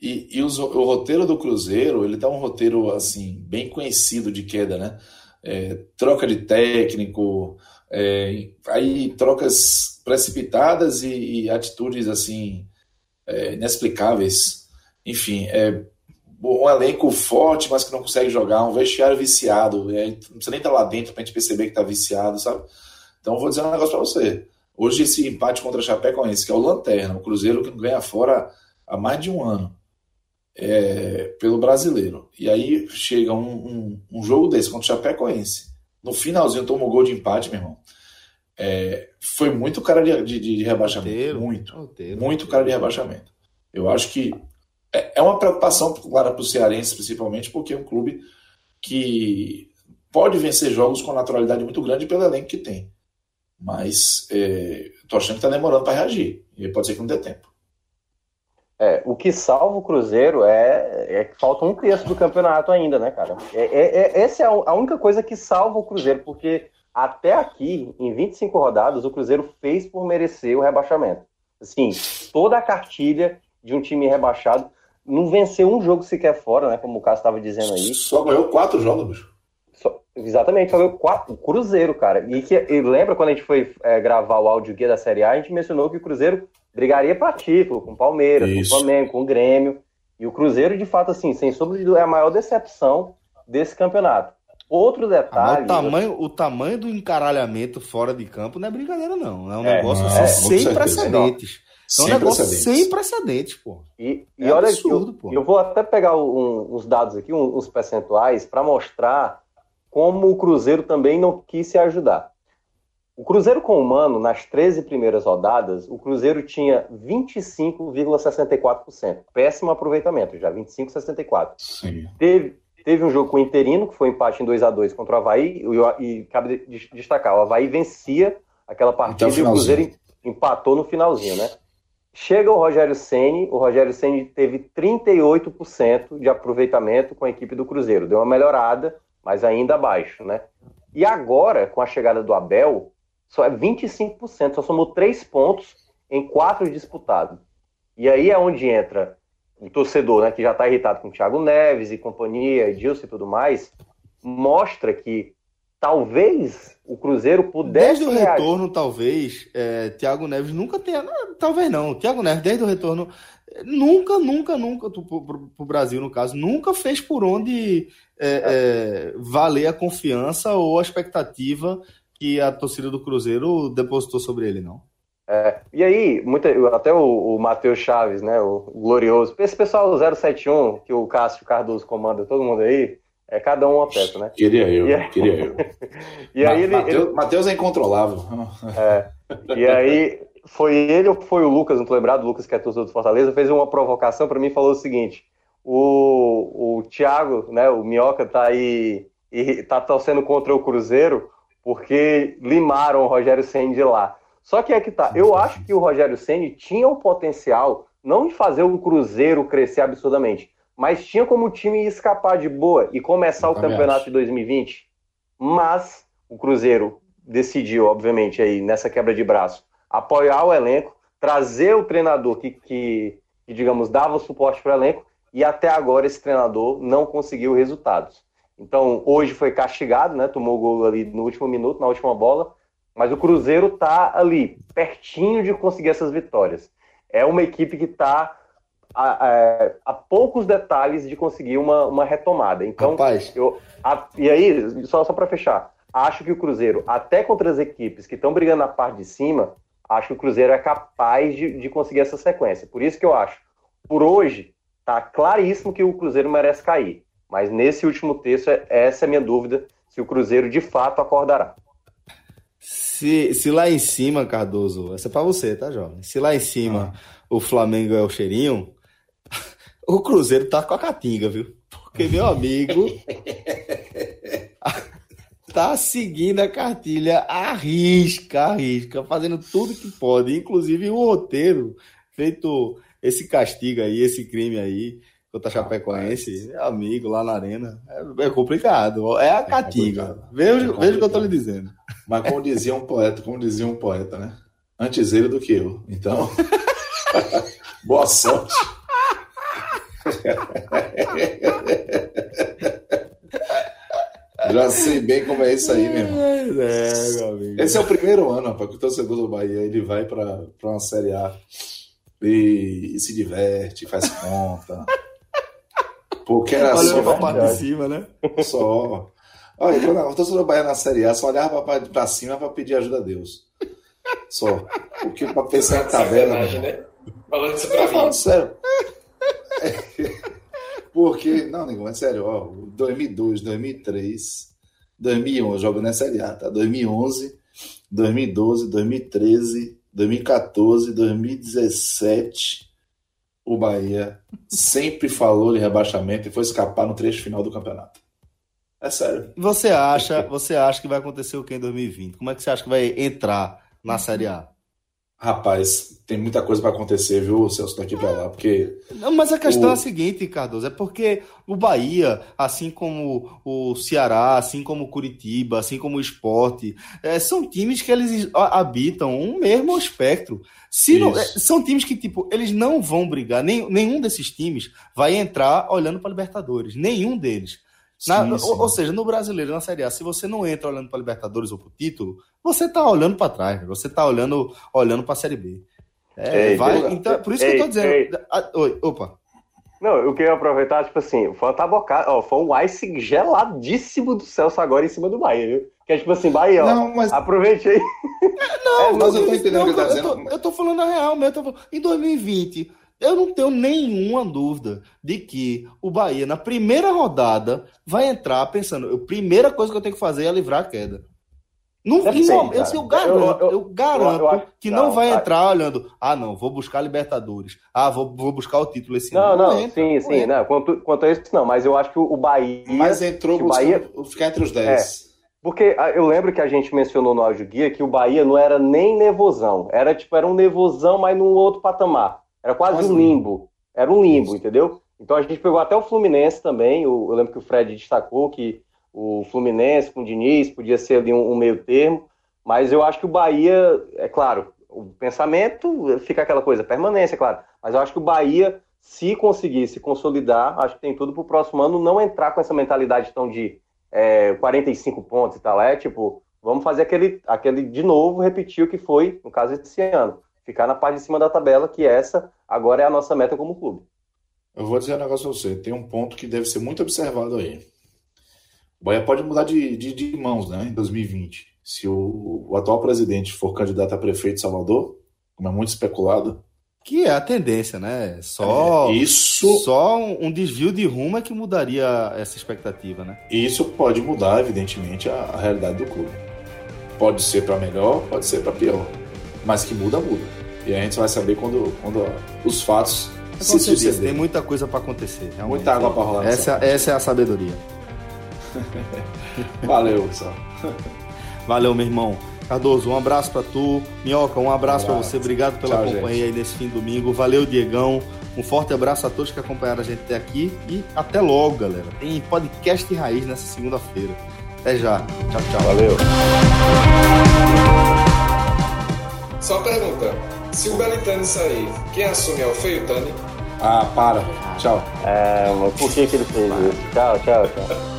E, e os, o roteiro do Cruzeiro, ele tá um roteiro, assim, bem conhecido de queda, né? É, troca de técnico, é, aí trocas precipitadas e, e atitudes, assim, é, inexplicáveis. Enfim, é um elenco forte, mas que não consegue jogar, um vestiário viciado, é, não precisa nem estar lá dentro pra gente perceber que tá viciado, sabe? Então, vou dizer um negócio pra você. Hoje, esse empate contra a Chapecoense, que é o Lanterna, o Cruzeiro que não ganha fora há mais de um ano é, pelo brasileiro. E aí chega um, um, um, jogo desse contra o Chapecoense. No finalzinho tomou gol de empate, meu irmão. É, foi muito cara de, de, de rebaixamento. Roteiro, muito. Roteiro, muito roteiro. cara de rebaixamento. Eu acho que é, é uma preocupação, claro, para os cearenses, principalmente, porque é um clube que pode vencer jogos com naturalidade muito grande pelo elenco que tem. Mas é, tô achando que está demorando para reagir. E pode ser que não dê tempo. É, o que salva o Cruzeiro é, é, que falta um terço do campeonato ainda, né, cara? É, é, é essa é a única coisa que salva o Cruzeiro, porque até aqui, em 25 rodadas, o Cruzeiro fez por merecer o rebaixamento. Assim, toda a cartilha de um time rebaixado não venceu um jogo sequer fora, né? Como o Cássio estava dizendo aí. Só ganhou quatro jogos. Só, exatamente, só ganhou quatro. O Cruzeiro, cara. E, que, e lembra quando a gente foi é, gravar o áudio guia da Série A, a gente mencionou que o Cruzeiro brigaria para título, com o Palmeiras, Isso. com o Flamengo, com o Grêmio. E o Cruzeiro, de fato, assim, sem sombra de dúvida, é a maior decepção desse campeonato. Outro detalhe. o, tamanho, o tamanho do encaralhamento fora de campo não é brincadeira, não. É um é, negócio assim, é, sem precedentes. É um negócio precedentes. sem precedentes, pô. E, e é olha absurdo, eu, pô. eu vou até pegar um, uns dados aqui, uns percentuais, para mostrar como o Cruzeiro também não quis se ajudar. O Cruzeiro com o Mano, nas 13 primeiras rodadas, o Cruzeiro tinha 25,64%. Péssimo aproveitamento, já 25,64%. Sim. Teve, teve um jogo com o Interino, que foi um empate em 2 a 2 contra o Havaí, e, e cabe destacar, o Havaí vencia aquela partida e o Cruzeiro empatou no finalzinho, né? Chega o Rogério Ceni, o Rogério Ceni teve 38% de aproveitamento com a equipe do Cruzeiro. Deu uma melhorada, mas ainda abaixo, né? E agora, com a chegada do Abel, só é 25%, só somou três pontos em quatro disputados. E aí é onde entra o torcedor, né, que já está irritado com o Thiago Neves e companhia, Edilson e tudo mais, mostra que talvez o Cruzeiro pudesse. Desde o retorno, talvez, é, Thiago Neves nunca tenha. Talvez não. Thiago Neves, desde o retorno, nunca, nunca, nunca, para o Brasil, no caso, nunca fez por onde é, é, valer a confiança ou a expectativa que a torcida do Cruzeiro depositou sobre ele, não. É, e aí, muita, até o, o Matheus Chaves, né, o glorioso, esse pessoal 071, que o Cássio Cardoso comanda, todo mundo aí, é cada um uma peça, né? Queria eu, aí... queria eu. e aí Ma ele, Matheus, é incontrolável. É, e aí, foi ele ou foi o Lucas, não tô lembrado, o Lucas que é torcedor do Fortaleza, fez uma provocação para mim e falou o seguinte, o, o Thiago, né, o Minhoca tá aí e tá torcendo contra o Cruzeiro porque limaram o Rogério Senna de lá. Só que é que tá. Eu acho que o Rogério Ceni tinha o potencial não de fazer o Cruzeiro crescer absurdamente, mas tinha como time escapar de boa e começar o campeonato de 2020. Mas o Cruzeiro decidiu, obviamente, aí nessa quebra de braço, apoiar o elenco, trazer o treinador que, que, que digamos, dava o suporte para o elenco, e até agora esse treinador não conseguiu resultados. Então, hoje foi castigado, né? Tomou o gol ali no último minuto, na última bola, mas o Cruzeiro está ali, pertinho de conseguir essas vitórias. É uma equipe que está a, a, a, poucos detalhes de conseguir uma, uma retomada. Então, Rapaz. eu, a, e aí, só, só para fechar, acho que o Cruzeiro, até contra as equipes que estão brigando na parte de cima, acho que o Cruzeiro é capaz de, de conseguir essa sequência. Por isso que eu acho, por hoje, tá claríssimo que o Cruzeiro merece cair. Mas nesse último texto, essa é a minha dúvida, se o Cruzeiro de fato acordará. Se, se lá em cima, Cardoso, essa é pra você, tá, jovem? Se lá em cima ah. o Flamengo é o cheirinho, o Cruzeiro tá com a catinga, viu? Porque, meu amigo, tá seguindo a cartilha arrisca, arrisca, fazendo tudo que pode, inclusive o roteiro feito esse castigo aí, esse crime aí contra a Chapecoense, é amigo lá na arena. É, é complicado. É a é catinga. É veja, veja o que eu tô lhe dizendo. Mas como dizia um poeta, como dizia um poeta, né? Antes ele do que eu. Então, boa sorte. Já sei bem como é isso aí, meu irmão. É, meu amigo. Esse é o primeiro ano, rapaz, que o torcedor do Bahia ele vai para uma Série A e, e se diverte, faz conta. Porque era Olha só. pra parte de cima, né? Só. Olha, quando a torcida do Bahia na Série A só olhava pra, pra cima pra pedir ajuda a Deus. Só. Porque pra pensar em tabela. Né? Falando isso pra mim. Falando sério. Porque, não, nego, é sério, ó, 2002, 2003, 2011, jogando na Série A, tá? 2011, 2012, 2013, 2014, 2017, o Bahia sempre falou de rebaixamento e foi escapar no trecho final do campeonato. É sério. Você acha, você acha que vai acontecer o que em 2020? Como é que você acha que vai entrar na Série A? Rapaz, tem muita coisa para acontecer, viu, Celso, daqui para lá, porque... Não, mas a questão o... é a seguinte, Cardoso, é porque o Bahia, assim como o Ceará, assim como o Curitiba, assim como o Esporte, é, são times que eles habitam um mesmo espectro. Se não, é, são times que, tipo, eles não vão brigar, nem, nenhum desses times vai entrar olhando para Libertadores, nenhum deles. Na, sim, sim. Ou, ou, seja, no brasileiro, na Série A, se você não entra olhando para Libertadores ou para o título, você está olhando para trás, você está olhando, olhando para a Série B. É, ei, vai, então, por isso ei, que eu estou dizendo. Ah, oi, opa. Não, eu queria aproveitar, tipo assim, foi tá bocado, ó, foi um ice geladíssimo do Celso agora em cima do Bahia, viu? Que é tipo assim, Bahia, ó, não, mas... aproveite aí. Não, é, mas eu tô entendendo o que tá dizendo. Eu tô, eu tô falando a real mesmo, falando, em 2020, eu não tenho nenhuma dúvida de que o Bahia, na primeira rodada, vai entrar pensando, a primeira coisa que eu tenho que fazer é livrar a queda. Não, sei, eu, eu, garanto, eu, eu, eu garanto eu, que não, não vai entrar olhando, ah, não, vou buscar Libertadores, ah, vou, vou buscar o título esse não, ano. Não, não, entra, sim, sim, entra. não, quanto, quanto a isso, não, mas eu acho que o Bahia. Mas entrou o Bahia ficar entre os 10. É, Porque ah, eu lembro que a gente mencionou no áudio guia que o Bahia não era nem nevosão. Era tipo, era um nevosão, mas num outro patamar. Era quase, quase um limbo. Era um limbo, Isso. entendeu? Então a gente pegou até o Fluminense também. Eu, lembro que o Fred destacou que o Fluminense com o Diniz podia ser ali um, um meio termo. Mas eu acho que o Bahia, é claro, o pensamento fica aquela coisa, permanência, claro. Mas eu acho que o Bahia, se conseguir se consolidar, acho que tem tudo para o próximo ano não entrar com essa mentalidade tão de é, 45 pontos e tal. É tipo, vamos fazer aquele, aquele de novo, repetir o que foi, no caso, esse ano. Ficar na parte de cima da tabela, que essa agora é a nossa meta como clube. Eu vou dizer um negócio pra você, tem um ponto que deve ser muito observado aí. O Bahia pode mudar de, de, de mãos, né, em 2020 se o, o, atual presidente for candidato a prefeito de Salvador, como é muito especulado. Que é a tendência, né? Só, é, isso... só um desvio de rumo é que mudaria essa expectativa, né? Isso pode mudar, evidentemente, a, a realidade do clube. Pode ser para melhor, pode ser para pior. Mas que muda, muda. E a gente vai saber quando, quando os fatos é se sucederem. Tem muita coisa para acontecer. Realmente. Muita água para rolar. Essa, essa é a sabedoria. Valeu, pessoal. Valeu, meu irmão. Cardoso, um abraço para tu. Minhoca, um abraço, um para você. Obrigado pela Tchau, companhia gente. aí nesse fim de domingo. Valeu, Diegão. Um forte abraço a todos que acompanharam a gente até aqui e até logo, galera. Tem podcast raiz nessa segunda-feira. Até já. Tchau, tchau. Valeu. Só pergunta: se o Belitani sair, quem assume é o Feio Tani? Ah, para. Tchau. É, mas por que, que ele fez isso? Tchau, tchau, tchau.